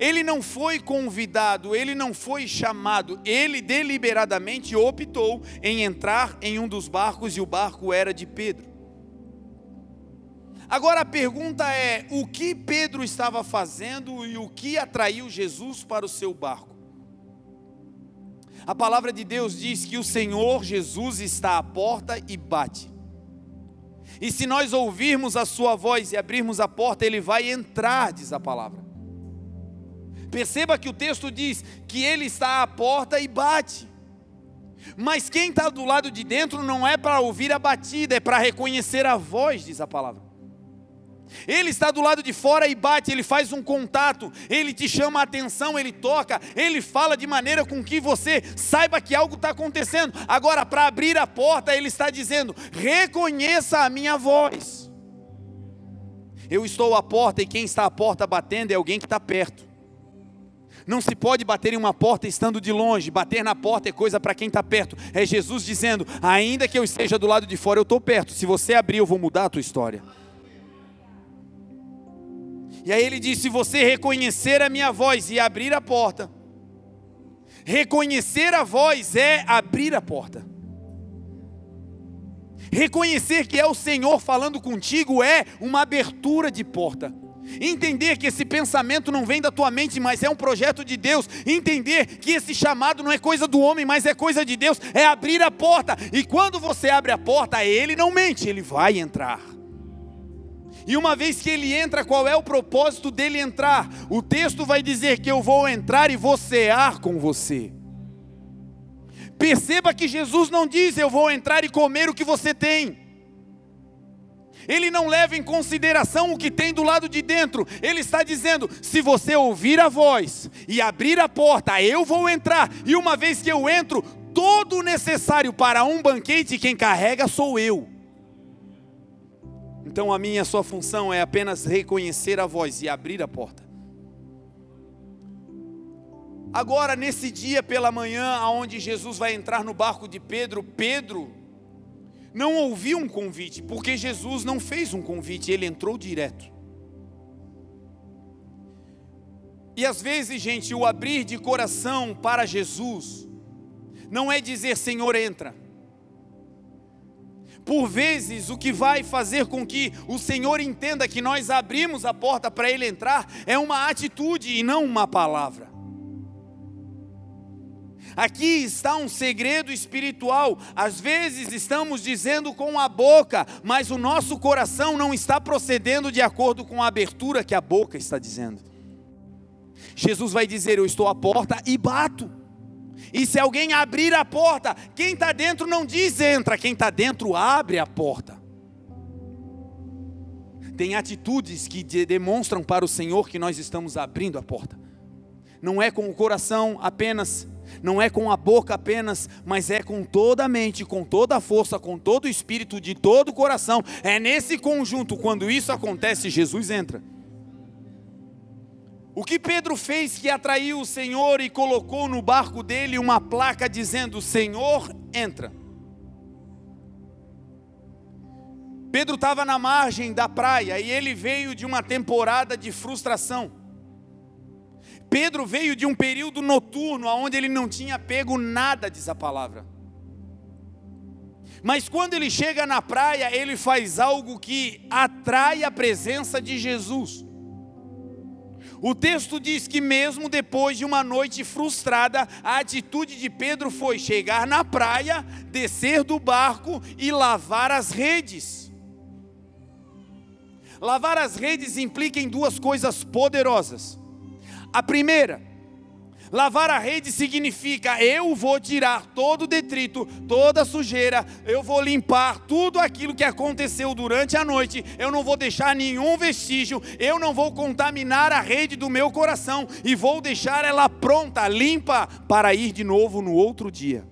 Ele não foi convidado, ele não foi chamado, ele deliberadamente optou em entrar em um dos barcos e o barco era de Pedro. Agora a pergunta é: o que Pedro estava fazendo e o que atraiu Jesus para o seu barco? A palavra de Deus diz que o Senhor Jesus está à porta e bate. E se nós ouvirmos a sua voz e abrirmos a porta, ele vai entrar, diz a palavra. Perceba que o texto diz que ele está à porta e bate. Mas quem está do lado de dentro não é para ouvir a batida, é para reconhecer a voz, diz a palavra. Ele está do lado de fora e bate, ele faz um contato, ele te chama a atenção, ele toca, ele fala de maneira com que você saiba que algo está acontecendo. Agora, para abrir a porta, ele está dizendo: reconheça a minha voz. Eu estou à porta e quem está à porta batendo é alguém que está perto. Não se pode bater em uma porta estando de longe. Bater na porta é coisa para quem está perto. É Jesus dizendo: ainda que eu esteja do lado de fora, eu estou perto. Se você abrir, eu vou mudar a tua história. E aí ele diz: se você reconhecer a minha voz e abrir a porta, reconhecer a voz é abrir a porta. Reconhecer que é o Senhor falando contigo é uma abertura de porta. Entender que esse pensamento não vem da tua mente, mas é um projeto de Deus. Entender que esse chamado não é coisa do homem, mas é coisa de Deus. É abrir a porta. E quando você abre a porta, ele não mente, ele vai entrar. E uma vez que ele entra, qual é o propósito dele entrar? O texto vai dizer que eu vou entrar e vou cear com você. Perceba que Jesus não diz eu vou entrar e comer o que você tem. Ele não leva em consideração o que tem do lado de dentro. Ele está dizendo: se você ouvir a voz e abrir a porta, eu vou entrar. E uma vez que eu entro, todo o necessário para um banquete, quem carrega sou eu. Então a minha sua função é apenas reconhecer a voz e abrir a porta. Agora, nesse dia pela manhã, aonde Jesus vai entrar no barco de Pedro, Pedro não ouviu um convite, porque Jesus não fez um convite, ele entrou direto. E às vezes, gente, o abrir de coração para Jesus não é dizer Senhor entra. Por vezes, o que vai fazer com que o Senhor entenda que nós abrimos a porta para Ele entrar é uma atitude e não uma palavra. Aqui está um segredo espiritual. Às vezes estamos dizendo com a boca, mas o nosso coração não está procedendo de acordo com a abertura que a boca está dizendo. Jesus vai dizer: Eu estou à porta e bato. E se alguém abrir a porta, quem está dentro não diz entra, quem está dentro abre a porta. Tem atitudes que demonstram para o Senhor que nós estamos abrindo a porta. Não é com o coração apenas, não é com a boca apenas, mas é com toda a mente, com toda a força, com todo o espírito, de todo o coração. É nesse conjunto, quando isso acontece, Jesus entra. O que Pedro fez que atraiu o Senhor e colocou no barco dele uma placa dizendo: Senhor, entra. Pedro estava na margem da praia e ele veio de uma temporada de frustração. Pedro veio de um período noturno onde ele não tinha pego nada, diz a palavra. Mas quando ele chega na praia, ele faz algo que atrai a presença de Jesus. O texto diz que, mesmo depois de uma noite frustrada, a atitude de Pedro foi chegar na praia, descer do barco e lavar as redes. Lavar as redes implica em duas coisas poderosas. A primeira, Lavar a rede significa eu vou tirar todo o detrito, toda a sujeira, eu vou limpar tudo aquilo que aconteceu durante a noite, eu não vou deixar nenhum vestígio, eu não vou contaminar a rede do meu coração e vou deixar ela pronta, limpa, para ir de novo no outro dia.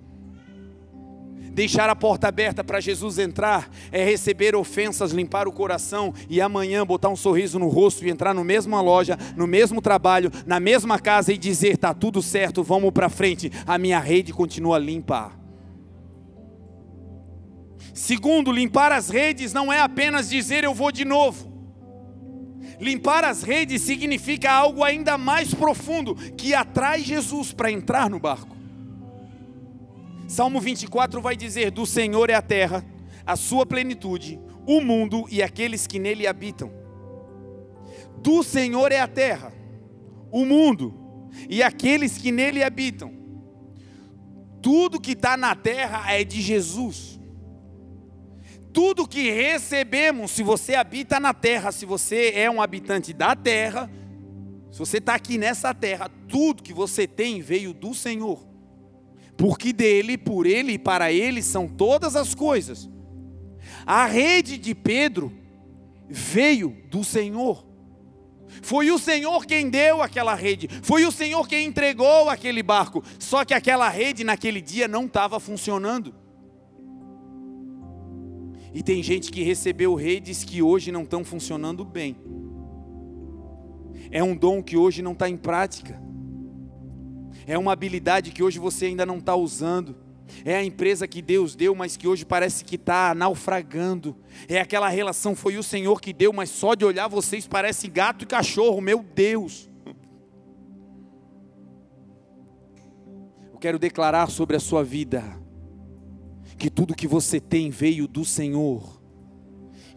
Deixar a porta aberta para Jesus entrar é receber ofensas, limpar o coração e amanhã botar um sorriso no rosto e entrar no mesma loja, no mesmo trabalho, na mesma casa e dizer: tá tudo certo, vamos para frente, a minha rede continua limpa. Segundo, limpar as redes não é apenas dizer eu vou de novo. Limpar as redes significa algo ainda mais profundo que atrai Jesus para entrar no barco. Salmo 24 vai dizer: Do Senhor é a terra, a sua plenitude, o mundo e aqueles que nele habitam. Do Senhor é a terra, o mundo e aqueles que nele habitam. Tudo que está na terra é de Jesus. Tudo que recebemos, se você habita na terra, se você é um habitante da terra, se você está aqui nessa terra, tudo que você tem veio do Senhor porque dele, por ele e para ele são todas as coisas. A rede de Pedro veio do Senhor. Foi o Senhor quem deu aquela rede, foi o Senhor quem entregou aquele barco. Só que aquela rede naquele dia não estava funcionando. E tem gente que recebeu redes que hoje não estão funcionando bem. É um dom que hoje não está em prática. É uma habilidade que hoje você ainda não está usando. É a empresa que Deus deu, mas que hoje parece que está naufragando. É aquela relação, foi o Senhor que deu, mas só de olhar vocês parece gato e cachorro, meu Deus. Eu quero declarar sobre a sua vida que tudo que você tem veio do Senhor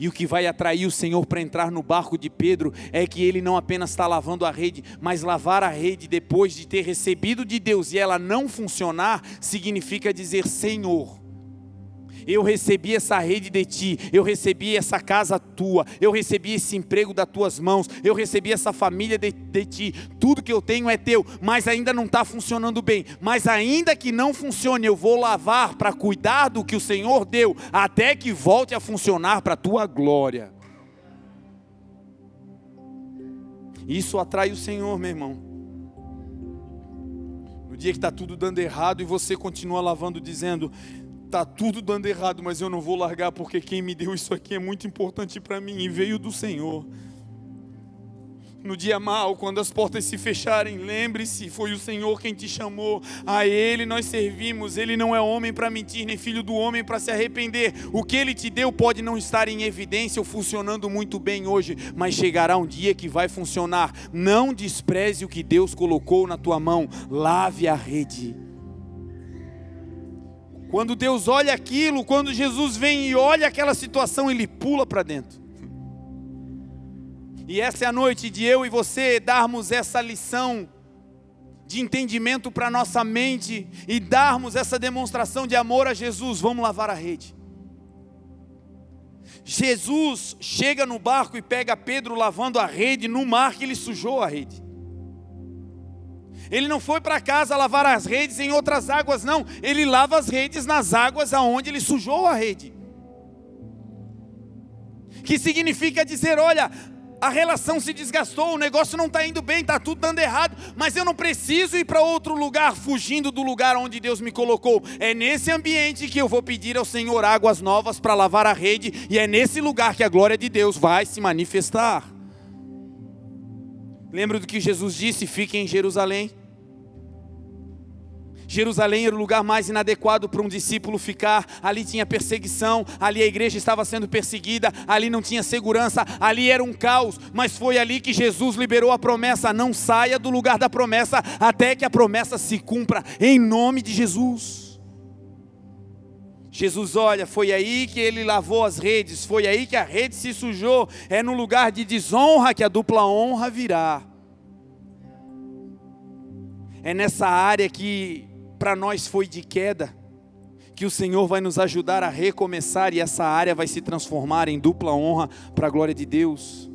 e o que vai atrair o Senhor para entrar no barco de Pedro é que ele não apenas está lavando a rede, mas lavar a rede depois de ter recebido de Deus e ela não funcionar, significa dizer: Senhor, eu recebi essa rede de ti, eu recebi essa casa tua, eu recebi esse emprego das tuas mãos, eu recebi essa família de, de ti, tudo que eu tenho é teu, mas ainda não está funcionando bem. Mas ainda que não funcione, eu vou lavar para cuidar do que o Senhor deu, até que volte a funcionar para a tua glória. Isso atrai o Senhor, meu irmão. No dia que está tudo dando errado e você continua lavando, dizendo: tá tudo dando errado, mas eu não vou largar porque quem me deu isso aqui é muito importante para mim e veio do Senhor. No dia mal, quando as portas se fecharem, lembre-se, foi o Senhor quem te chamou. A Ele nós servimos. Ele não é homem para mentir, nem filho do homem para se arrepender. O que Ele te deu pode não estar em evidência ou funcionando muito bem hoje, mas chegará um dia que vai funcionar. Não despreze o que Deus colocou na tua mão. Lave a rede. Quando Deus olha aquilo, quando Jesus vem e olha aquela situação, ele pula para dentro. E essa é a noite de eu e você darmos essa lição de entendimento para nossa mente e darmos essa demonstração de amor a Jesus. Vamos lavar a rede. Jesus chega no barco e pega Pedro lavando a rede no mar que ele sujou a rede. Ele não foi para casa lavar as redes em outras águas, não. Ele lava as redes nas águas aonde ele sujou a rede. Que significa dizer: olha, a relação se desgastou, o negócio não está indo bem, está tudo dando errado, mas eu não preciso ir para outro lugar, fugindo do lugar onde Deus me colocou. É nesse ambiente que eu vou pedir ao Senhor águas novas para lavar a rede, e é nesse lugar que a glória de Deus vai se manifestar. Lembra do que Jesus disse: fique em Jerusalém. Jerusalém era o lugar mais inadequado para um discípulo ficar. Ali tinha perseguição, ali a igreja estava sendo perseguida, ali não tinha segurança, ali era um caos. Mas foi ali que Jesus liberou a promessa: não saia do lugar da promessa até que a promessa se cumpra, em nome de Jesus. Jesus, olha, foi aí que ele lavou as redes, foi aí que a rede se sujou. É no lugar de desonra que a dupla honra virá. É nessa área que para nós foi de queda, que o Senhor vai nos ajudar a recomeçar e essa área vai se transformar em dupla honra para a glória de Deus.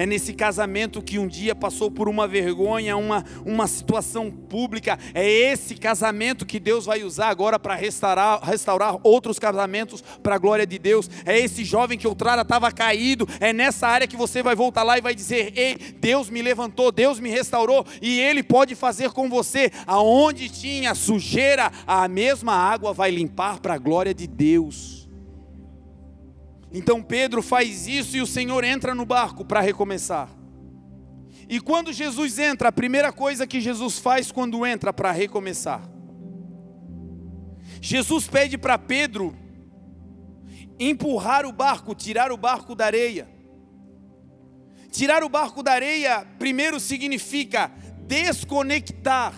É nesse casamento que um dia passou por uma vergonha, uma, uma situação pública. É esse casamento que Deus vai usar agora para restaurar, restaurar outros casamentos para a glória de Deus. É esse jovem que outrora estava caído. É nessa área que você vai voltar lá e vai dizer: Ei, Deus me levantou, Deus me restaurou. E Ele pode fazer com você. Aonde tinha sujeira, a mesma água vai limpar para a glória de Deus. Então Pedro faz isso e o Senhor entra no barco para recomeçar. E quando Jesus entra, a primeira coisa que Jesus faz quando entra para recomeçar, Jesus pede para Pedro empurrar o barco, tirar o barco da areia. Tirar o barco da areia, primeiro significa desconectar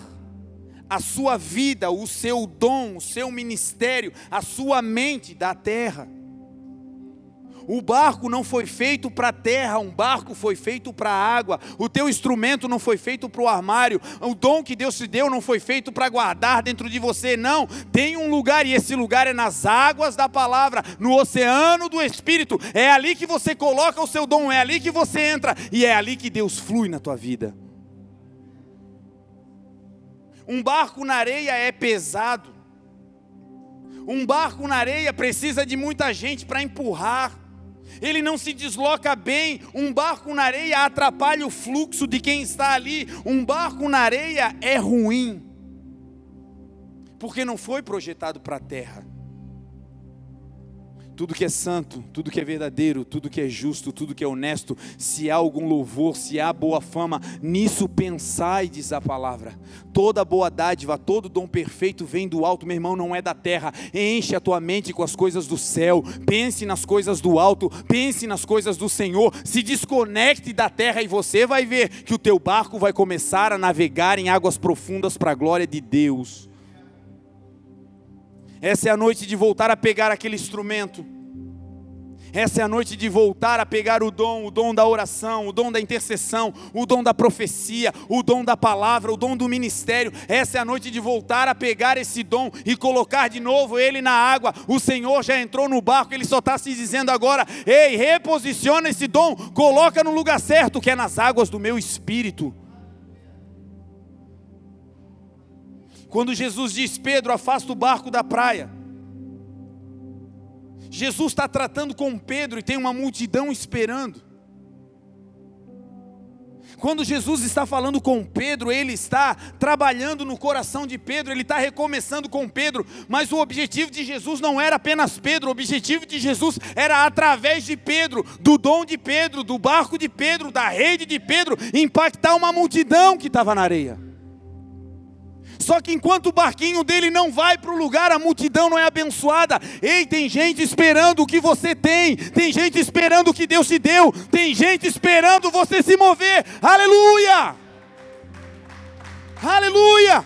a sua vida, o seu dom, o seu ministério, a sua mente da terra. O barco não foi feito para a terra, um barco foi feito para a água. O teu instrumento não foi feito para o armário. O dom que Deus te deu não foi feito para guardar dentro de você, não. Tem um lugar e esse lugar é nas águas da palavra, no oceano do Espírito. É ali que você coloca o seu dom, é ali que você entra e é ali que Deus flui na tua vida. Um barco na areia é pesado. Um barco na areia precisa de muita gente para empurrar ele não se desloca bem. Um barco na areia atrapalha o fluxo de quem está ali. Um barco na areia é ruim, porque não foi projetado para a terra. Tudo que é santo, tudo que é verdadeiro, tudo que é justo, tudo que é honesto, se há algum louvor, se há boa fama, nisso pensai, diz a palavra. Toda boa dádiva, todo dom perfeito vem do alto, meu irmão, não é da terra. Enche a tua mente com as coisas do céu, pense nas coisas do alto, pense nas coisas do Senhor, se desconecte da terra e você vai ver que o teu barco vai começar a navegar em águas profundas para a glória de Deus. Essa é a noite de voltar a pegar aquele instrumento. Essa é a noite de voltar a pegar o dom, o dom da oração, o dom da intercessão, o dom da profecia, o dom da palavra, o dom do ministério. Essa é a noite de voltar a pegar esse dom e colocar de novo ele na água. O Senhor já entrou no barco, ele só está se dizendo agora: ei, reposiciona esse dom, coloca no lugar certo, que é nas águas do meu espírito. Quando Jesus diz: Pedro, afasta o barco da praia. Jesus está tratando com Pedro e tem uma multidão esperando. Quando Jesus está falando com Pedro, ele está trabalhando no coração de Pedro, ele está recomeçando com Pedro, mas o objetivo de Jesus não era apenas Pedro, o objetivo de Jesus era através de Pedro, do dom de Pedro, do barco de Pedro, da rede de Pedro, impactar uma multidão que estava na areia. Só que enquanto o barquinho dele não vai para o lugar, a multidão não é abençoada. Ei, tem gente esperando o que você tem, tem gente esperando o que Deus te deu, tem gente esperando você se mover. Aleluia! Aleluia!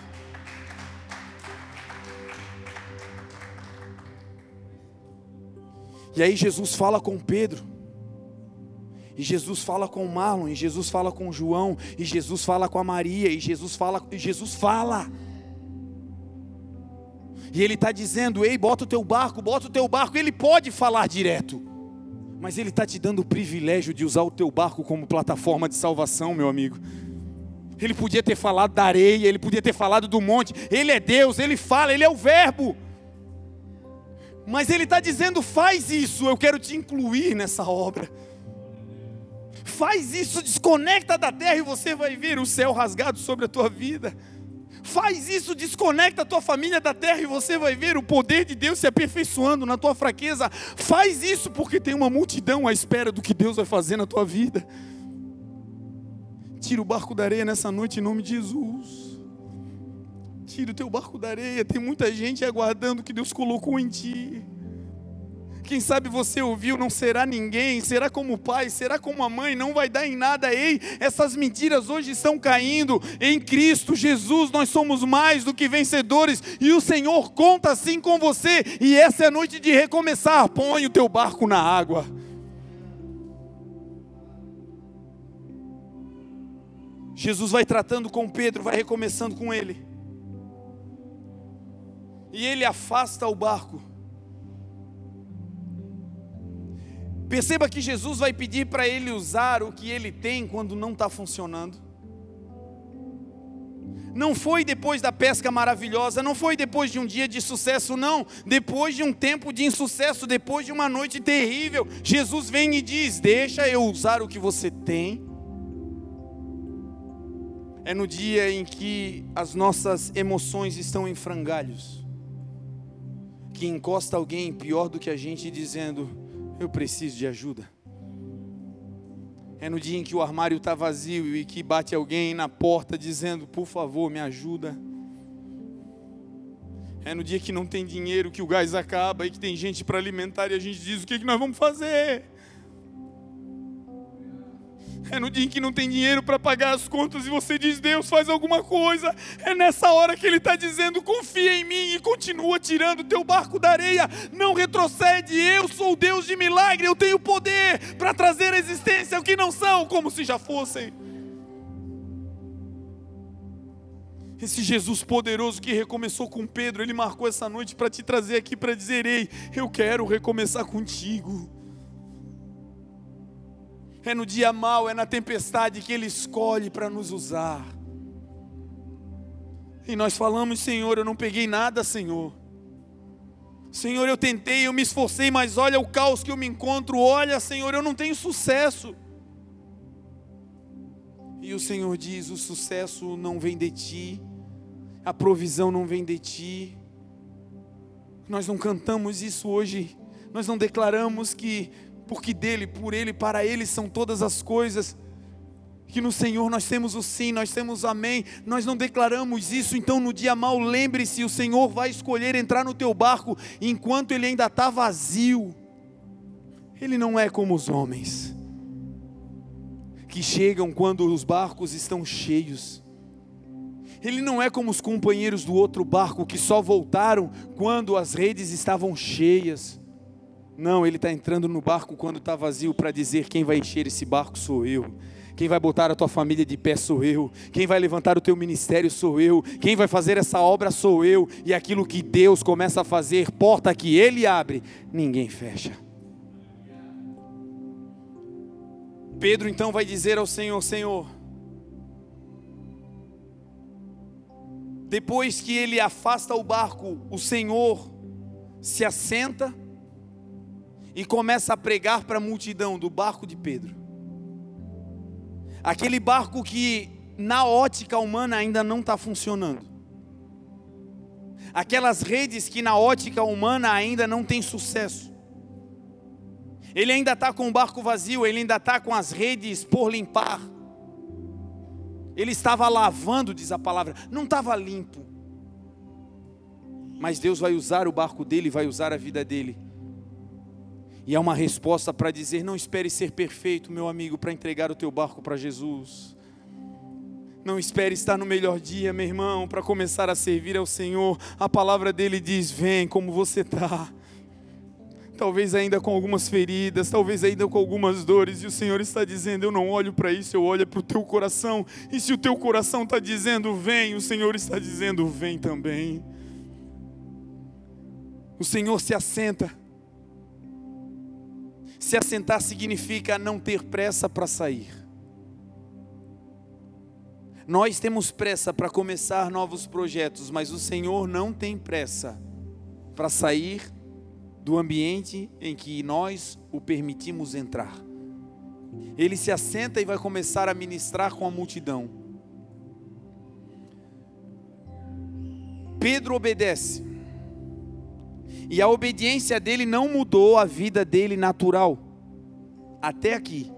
E aí Jesus fala com Pedro. E Jesus fala com Marlon, e Jesus fala com João, e Jesus fala com a Maria, e Jesus fala, e Jesus fala. E ele está dizendo: Ei, bota o teu barco, bota o teu barco. Ele pode falar direto, mas ele está te dando o privilégio de usar o teu barco como plataforma de salvação, meu amigo. Ele podia ter falado da areia, ele podia ter falado do monte. Ele é Deus, ele fala, ele é o Verbo. Mas ele está dizendo: faz isso, eu quero te incluir nessa obra. Faz isso, desconecta da terra e você vai ver o céu rasgado sobre a tua vida. Faz isso, desconecta a tua família da terra e você vai ver o poder de Deus se aperfeiçoando na tua fraqueza. Faz isso porque tem uma multidão à espera do que Deus vai fazer na tua vida. Tira o barco da areia nessa noite em nome de Jesus. Tira o teu barco da areia. Tem muita gente aguardando o que Deus colocou em ti. Quem sabe você ouviu, não será ninguém, será como pai, será como a mãe, não vai dar em nada. Ei, essas mentiras hoje estão caindo. Em Cristo Jesus nós somos mais do que vencedores e o Senhor conta assim com você. E essa é a noite de recomeçar. Põe o teu barco na água. Jesus vai tratando com Pedro, vai recomeçando com ele. E ele afasta o barco. Perceba que Jesus vai pedir para ele usar o que ele tem quando não está funcionando. Não foi depois da pesca maravilhosa, não foi depois de um dia de sucesso, não. Depois de um tempo de insucesso, depois de uma noite terrível, Jesus vem e diz: Deixa eu usar o que você tem. É no dia em que as nossas emoções estão em frangalhos, que encosta alguém pior do que a gente dizendo: eu preciso de ajuda. É no dia em que o armário está vazio e que bate alguém na porta dizendo: Por favor, me ajuda. É no dia que não tem dinheiro, que o gás acaba e que tem gente para alimentar e a gente diz: O que, é que nós vamos fazer? É no dia em que não tem dinheiro para pagar as contas e você diz, Deus, faz alguma coisa. É nessa hora que Ele está dizendo, confia em mim e continua tirando teu barco da areia. Não retrocede, eu sou Deus de milagre, eu tenho poder para trazer à existência o que não são, como se já fossem. Esse Jesus poderoso que recomeçou com Pedro, ele marcou essa noite para te trazer aqui para dizer: Ei, eu quero recomeçar contigo. É no dia mau, é na tempestade que Ele escolhe para nos usar. E nós falamos, Senhor, eu não peguei nada, Senhor. Senhor, eu tentei, eu me esforcei, mas olha o caos que eu me encontro. Olha, Senhor, eu não tenho sucesso. E o Senhor diz: o sucesso não vem de ti, a provisão não vem de ti. Nós não cantamos isso hoje nós não declaramos que, porque dele, por ele, para ele são todas as coisas, que no Senhor nós temos o sim, nós temos o amém, nós não declaramos isso, então no dia mal, lembre-se: o Senhor vai escolher entrar no teu barco enquanto ele ainda está vazio. Ele não é como os homens, que chegam quando os barcos estão cheios. Ele não é como os companheiros do outro barco que só voltaram quando as redes estavam cheias. Não, ele está entrando no barco quando está vazio para dizer: quem vai encher esse barco sou eu. Quem vai botar a tua família de pé sou eu. Quem vai levantar o teu ministério sou eu. Quem vai fazer essa obra sou eu. E aquilo que Deus começa a fazer, porta que Ele abre, ninguém fecha. Pedro então vai dizer ao Senhor: Senhor, depois que ele afasta o barco, o Senhor se assenta e começa a pregar para a multidão do barco de Pedro. Aquele barco que na ótica humana ainda não está funcionando. Aquelas redes que na ótica humana ainda não tem sucesso. Ele ainda está com o barco vazio, ele ainda está com as redes por limpar. Ele estava lavando, diz a palavra, não estava limpo. Mas Deus vai usar o barco dele, vai usar a vida dele e é uma resposta para dizer: não espere ser perfeito, meu amigo, para entregar o teu barco para Jesus. Não espere estar no melhor dia, meu irmão, para começar a servir ao Senhor. A palavra dele diz: vem como você está. Talvez ainda com algumas feridas, talvez ainda com algumas dores, e o Senhor está dizendo: Eu não olho para isso, eu olho para o teu coração. E se o teu coração está dizendo vem, o Senhor está dizendo vem também. O Senhor se assenta se assentar significa não ter pressa para sair. Nós temos pressa para começar novos projetos, mas o Senhor não tem pressa para sair do ambiente em que nós o permitimos entrar. Ele se assenta e vai começar a ministrar com a multidão. Pedro obedece. E a obediência dele não mudou a vida dele natural. Até aqui.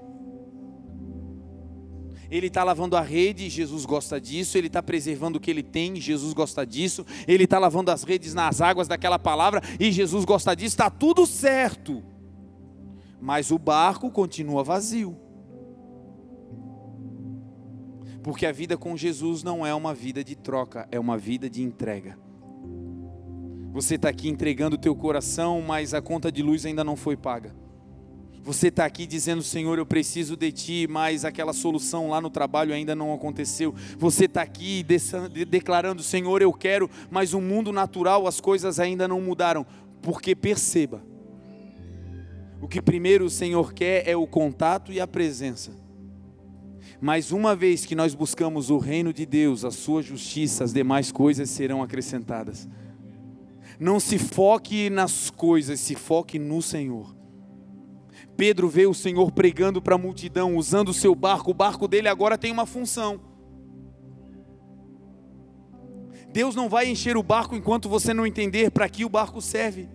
Ele está lavando a rede, Jesus gosta disso. Ele está preservando o que ele tem, Jesus gosta disso. Ele está lavando as redes nas águas daquela palavra, e Jesus gosta disso. Está tudo certo. Mas o barco continua vazio. Porque a vida com Jesus não é uma vida de troca, é uma vida de entrega. Você está aqui entregando o teu coração, mas a conta de luz ainda não foi paga. Você está aqui dizendo, Senhor, eu preciso de Ti, mas aquela solução lá no trabalho ainda não aconteceu. Você está aqui declarando, Senhor, eu quero, mas o mundo natural, as coisas ainda não mudaram. Porque perceba, o que primeiro o Senhor quer é o contato e a presença. Mas uma vez que nós buscamos o reino de Deus, a Sua justiça, as demais coisas serão acrescentadas. Não se foque nas coisas, se foque no Senhor. Pedro vê o Senhor pregando para a multidão, usando o seu barco, o barco dele agora tem uma função. Deus não vai encher o barco enquanto você não entender para que o barco serve.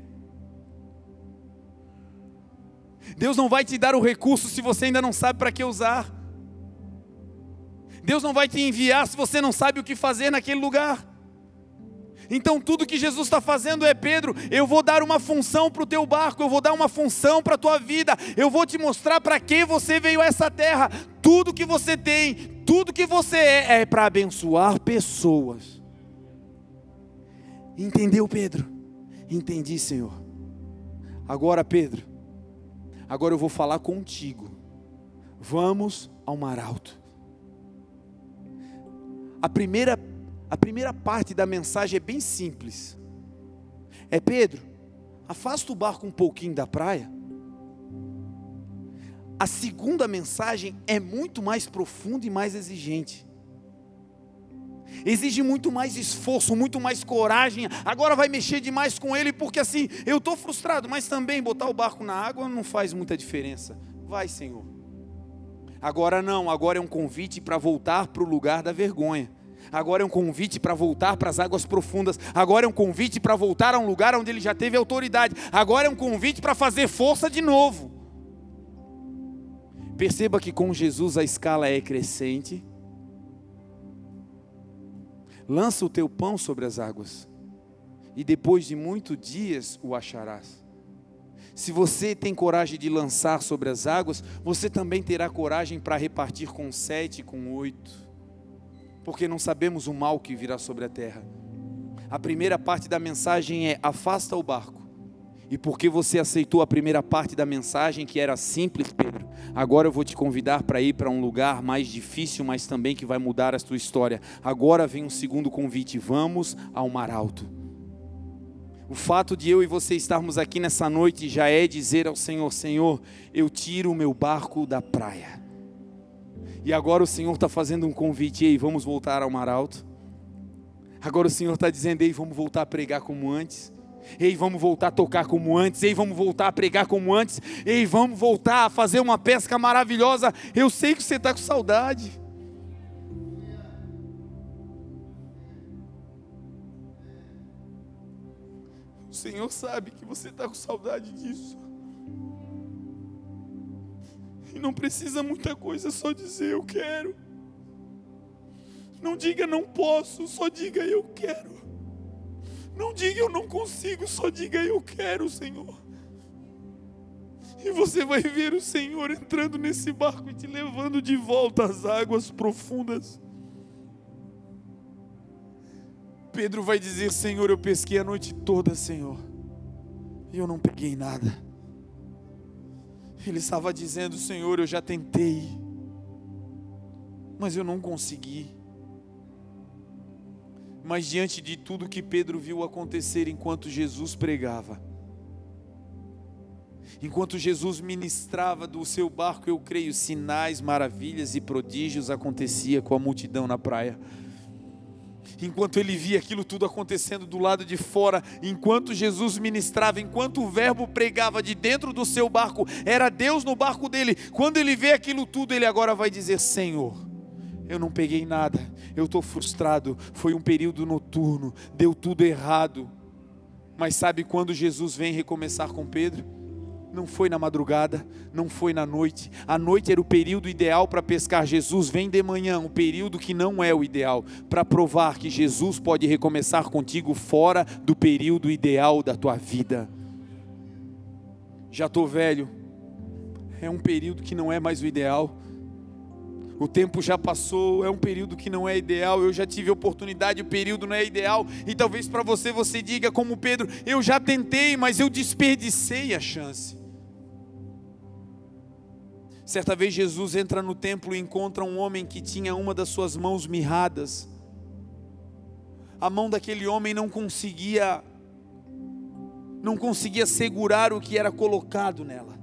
Deus não vai te dar o recurso se você ainda não sabe para que usar. Deus não vai te enviar se você não sabe o que fazer naquele lugar. Então, tudo que Jesus está fazendo é: Pedro, eu vou dar uma função para o teu barco, eu vou dar uma função para a tua vida, eu vou te mostrar para que você veio a essa terra. Tudo que você tem, tudo que você é, é para abençoar pessoas. Entendeu, Pedro? Entendi, Senhor. Agora, Pedro, agora eu vou falar contigo. Vamos ao mar alto. A primeira a primeira parte da mensagem é bem simples. É Pedro, afasta o barco um pouquinho da praia. A segunda mensagem é muito mais profunda e mais exigente. Exige muito mais esforço, muito mais coragem. Agora vai mexer demais com ele, porque assim, eu estou frustrado, mas também botar o barco na água não faz muita diferença. Vai, Senhor. Agora não, agora é um convite para voltar para o lugar da vergonha. Agora é um convite para voltar para as águas profundas. Agora é um convite para voltar a um lugar onde ele já teve autoridade. Agora é um convite para fazer força de novo. Perceba que com Jesus a escala é crescente. Lança o teu pão sobre as águas, e depois de muitos dias o acharás. Se você tem coragem de lançar sobre as águas, você também terá coragem para repartir com sete, com oito, porque não sabemos o mal que virá sobre a terra. A primeira parte da mensagem é: afasta o barco. E porque você aceitou a primeira parte da mensagem, que era simples, Pedro, agora eu vou te convidar para ir para um lugar mais difícil, mas também que vai mudar a tua história. Agora vem um segundo convite: vamos ao mar alto. O fato de eu e você estarmos aqui nessa noite já é dizer ao Senhor: Senhor, eu tiro o meu barco da praia. E agora o Senhor está fazendo um convite: ei, vamos voltar ao mar alto. Agora o Senhor está dizendo: ei, vamos voltar a pregar como antes. Ei, vamos voltar a tocar como antes. Ei, vamos voltar a pregar como antes. Ei, vamos voltar a fazer uma pesca maravilhosa. Eu sei que você está com saudade. O Senhor sabe que você está com saudade disso. Não precisa muita coisa, só dizer eu quero. Não diga não posso, só diga eu quero. Não diga eu não consigo, só diga eu quero, Senhor. E você vai ver o Senhor entrando nesse barco e te levando de volta às águas profundas. Pedro vai dizer: Senhor, eu pesquei a noite toda, Senhor, e eu não peguei nada. Ele estava dizendo: Senhor, eu já tentei, mas eu não consegui. Mas diante de tudo que Pedro viu acontecer enquanto Jesus pregava, enquanto Jesus ministrava do seu barco, eu creio, sinais, maravilhas e prodígios acontecia com a multidão na praia enquanto ele via aquilo tudo acontecendo do lado de fora, enquanto Jesus ministrava, enquanto o Verbo pregava de dentro do seu barco, era Deus no barco dele. Quando ele vê aquilo tudo, ele agora vai dizer: Senhor, eu não peguei nada, eu estou frustrado. Foi um período noturno, deu tudo errado. Mas sabe quando Jesus vem recomeçar com Pedro? Não foi na madrugada, não foi na noite. A noite era o período ideal para pescar. Jesus vem de manhã, um período que não é o ideal, para provar que Jesus pode recomeçar contigo fora do período ideal da tua vida. Já estou velho, é um período que não é mais o ideal o tempo já passou, é um período que não é ideal. Eu já tive oportunidade, o período não é ideal. E talvez para você você diga, como Pedro: Eu já tentei, mas eu desperdicei a chance. Certa vez Jesus entra no templo e encontra um homem que tinha uma das suas mãos mirradas. A mão daquele homem não conseguia não conseguia segurar o que era colocado nela.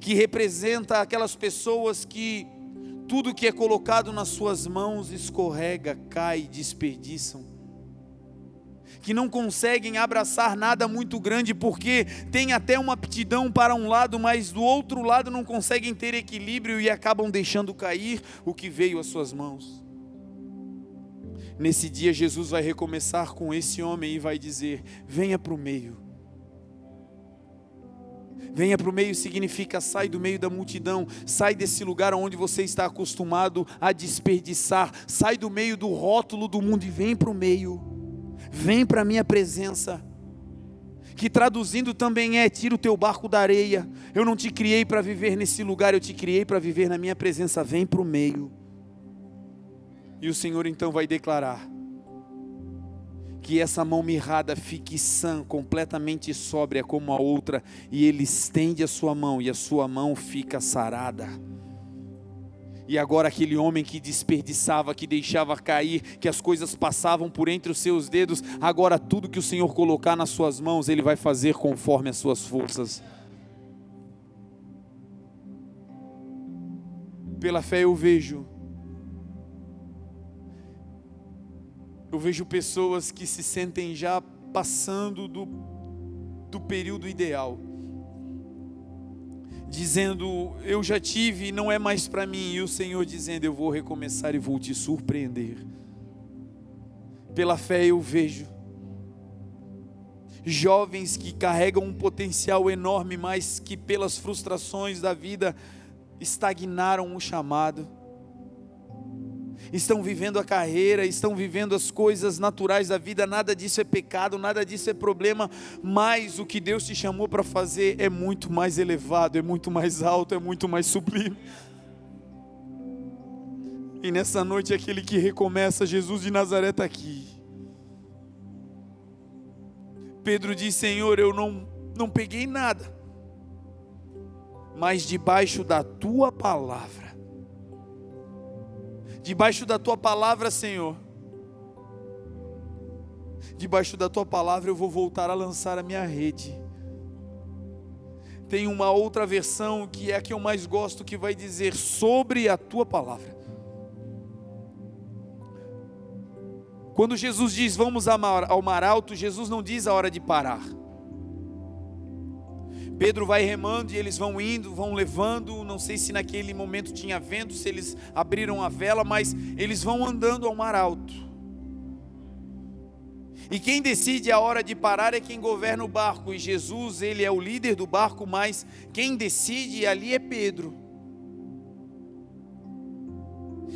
Que representa aquelas pessoas que tudo que é colocado nas suas mãos escorrega, cai, desperdiçam. Que não conseguem abraçar nada muito grande porque tem até uma aptidão para um lado, mas do outro lado não conseguem ter equilíbrio e acabam deixando cair o que veio às suas mãos. Nesse dia, Jesus vai recomeçar com esse homem e vai dizer: Venha para o meio Venha para o meio significa sai do meio da multidão, sai desse lugar onde você está acostumado a desperdiçar, sai do meio do rótulo do mundo e vem para o meio. Vem para a minha presença. Que traduzindo também é: tira o teu barco da areia. Eu não te criei para viver nesse lugar, eu te criei para viver na minha presença. Vem para o meio. E o Senhor então vai declarar: que essa mão mirrada fique sã, completamente sóbria como a outra, e ele estende a sua mão e a sua mão fica sarada. E agora aquele homem que desperdiçava, que deixava cair, que as coisas passavam por entre os seus dedos, agora tudo que o Senhor colocar nas suas mãos, ele vai fazer conforme as suas forças. Pela fé eu vejo Eu vejo pessoas que se sentem já passando do, do período ideal. Dizendo: Eu já tive e não é mais para mim, e o Senhor dizendo: Eu vou recomeçar e vou te surpreender. Pela fé eu vejo jovens que carregam um potencial enorme, mas que pelas frustrações da vida estagnaram o chamado. Estão vivendo a carreira, estão vivendo as coisas naturais da vida, nada disso é pecado, nada disso é problema, mas o que Deus te chamou para fazer é muito mais elevado, é muito mais alto, é muito mais sublime. E nessa noite, aquele que recomeça, Jesus de Nazaré está aqui. Pedro diz: Senhor, eu não, não peguei nada, mas debaixo da tua palavra, debaixo da tua palavra, Senhor, debaixo da tua palavra eu vou voltar a lançar a minha rede. Tem uma outra versão que é a que eu mais gosto, que vai dizer sobre a tua palavra. Quando Jesus diz vamos ao mar alto, Jesus não diz a hora de parar. Pedro vai remando e eles vão indo, vão levando. Não sei se naquele momento tinha vento, se eles abriram a vela, mas eles vão andando ao mar alto. E quem decide a hora de parar é quem governa o barco. E Jesus, ele é o líder do barco, mas quem decide ali é Pedro.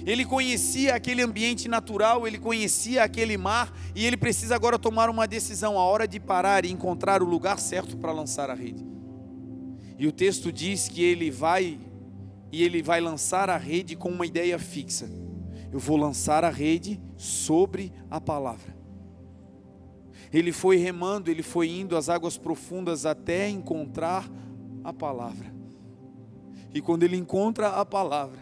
Ele conhecia aquele ambiente natural, ele conhecia aquele mar e ele precisa agora tomar uma decisão, a hora de parar e encontrar o lugar certo para lançar a rede. E o texto diz que ele vai e ele vai lançar a rede com uma ideia fixa. Eu vou lançar a rede sobre a palavra. Ele foi remando, ele foi indo às águas profundas até encontrar a palavra. E quando ele encontra a palavra,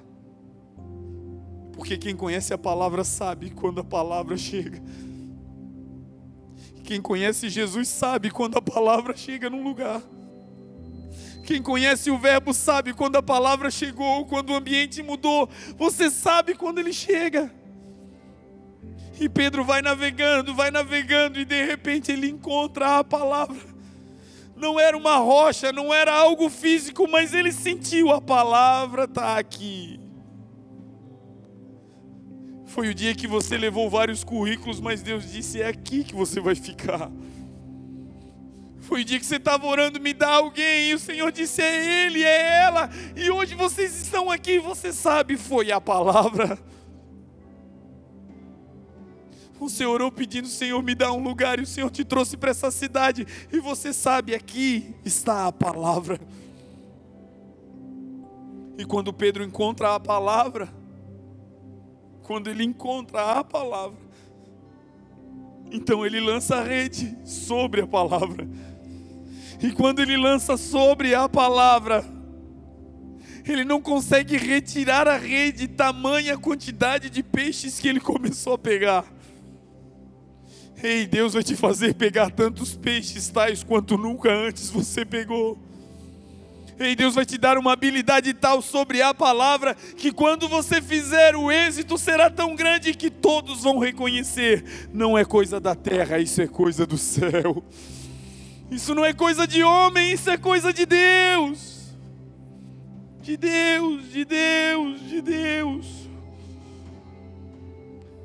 porque quem conhece a palavra sabe quando a palavra chega. Quem conhece Jesus sabe quando a palavra chega num lugar. Quem conhece o Verbo sabe quando a palavra chegou, quando o ambiente mudou. Você sabe quando ele chega. E Pedro vai navegando, vai navegando, e de repente ele encontra a palavra. Não era uma rocha, não era algo físico, mas ele sentiu a palavra está aqui. Foi o dia que você levou vários currículos, mas Deus disse: é aqui que você vai ficar. Foi o dia que você estava orando, me dá alguém, e o Senhor disse: é Ele, é ela, e hoje vocês estão aqui, você sabe, foi a palavra. Você orou pedindo, Senhor, me dá um lugar, e o Senhor te trouxe para essa cidade, e você sabe, aqui está a palavra. E quando Pedro encontra a palavra, quando ele encontra a palavra, então ele lança a rede sobre a palavra. E quando ele lança sobre a palavra, ele não consegue retirar a rede, tamanha quantidade de peixes que ele começou a pegar. Ei, Deus vai te fazer pegar tantos peixes tais quanto nunca antes você pegou. E Deus vai te dar uma habilidade tal sobre a palavra que quando você fizer o êxito será tão grande que todos vão reconhecer. Não é coisa da terra, isso é coisa do céu. Isso não é coisa de homem, isso é coisa de Deus. De Deus, de Deus, de Deus.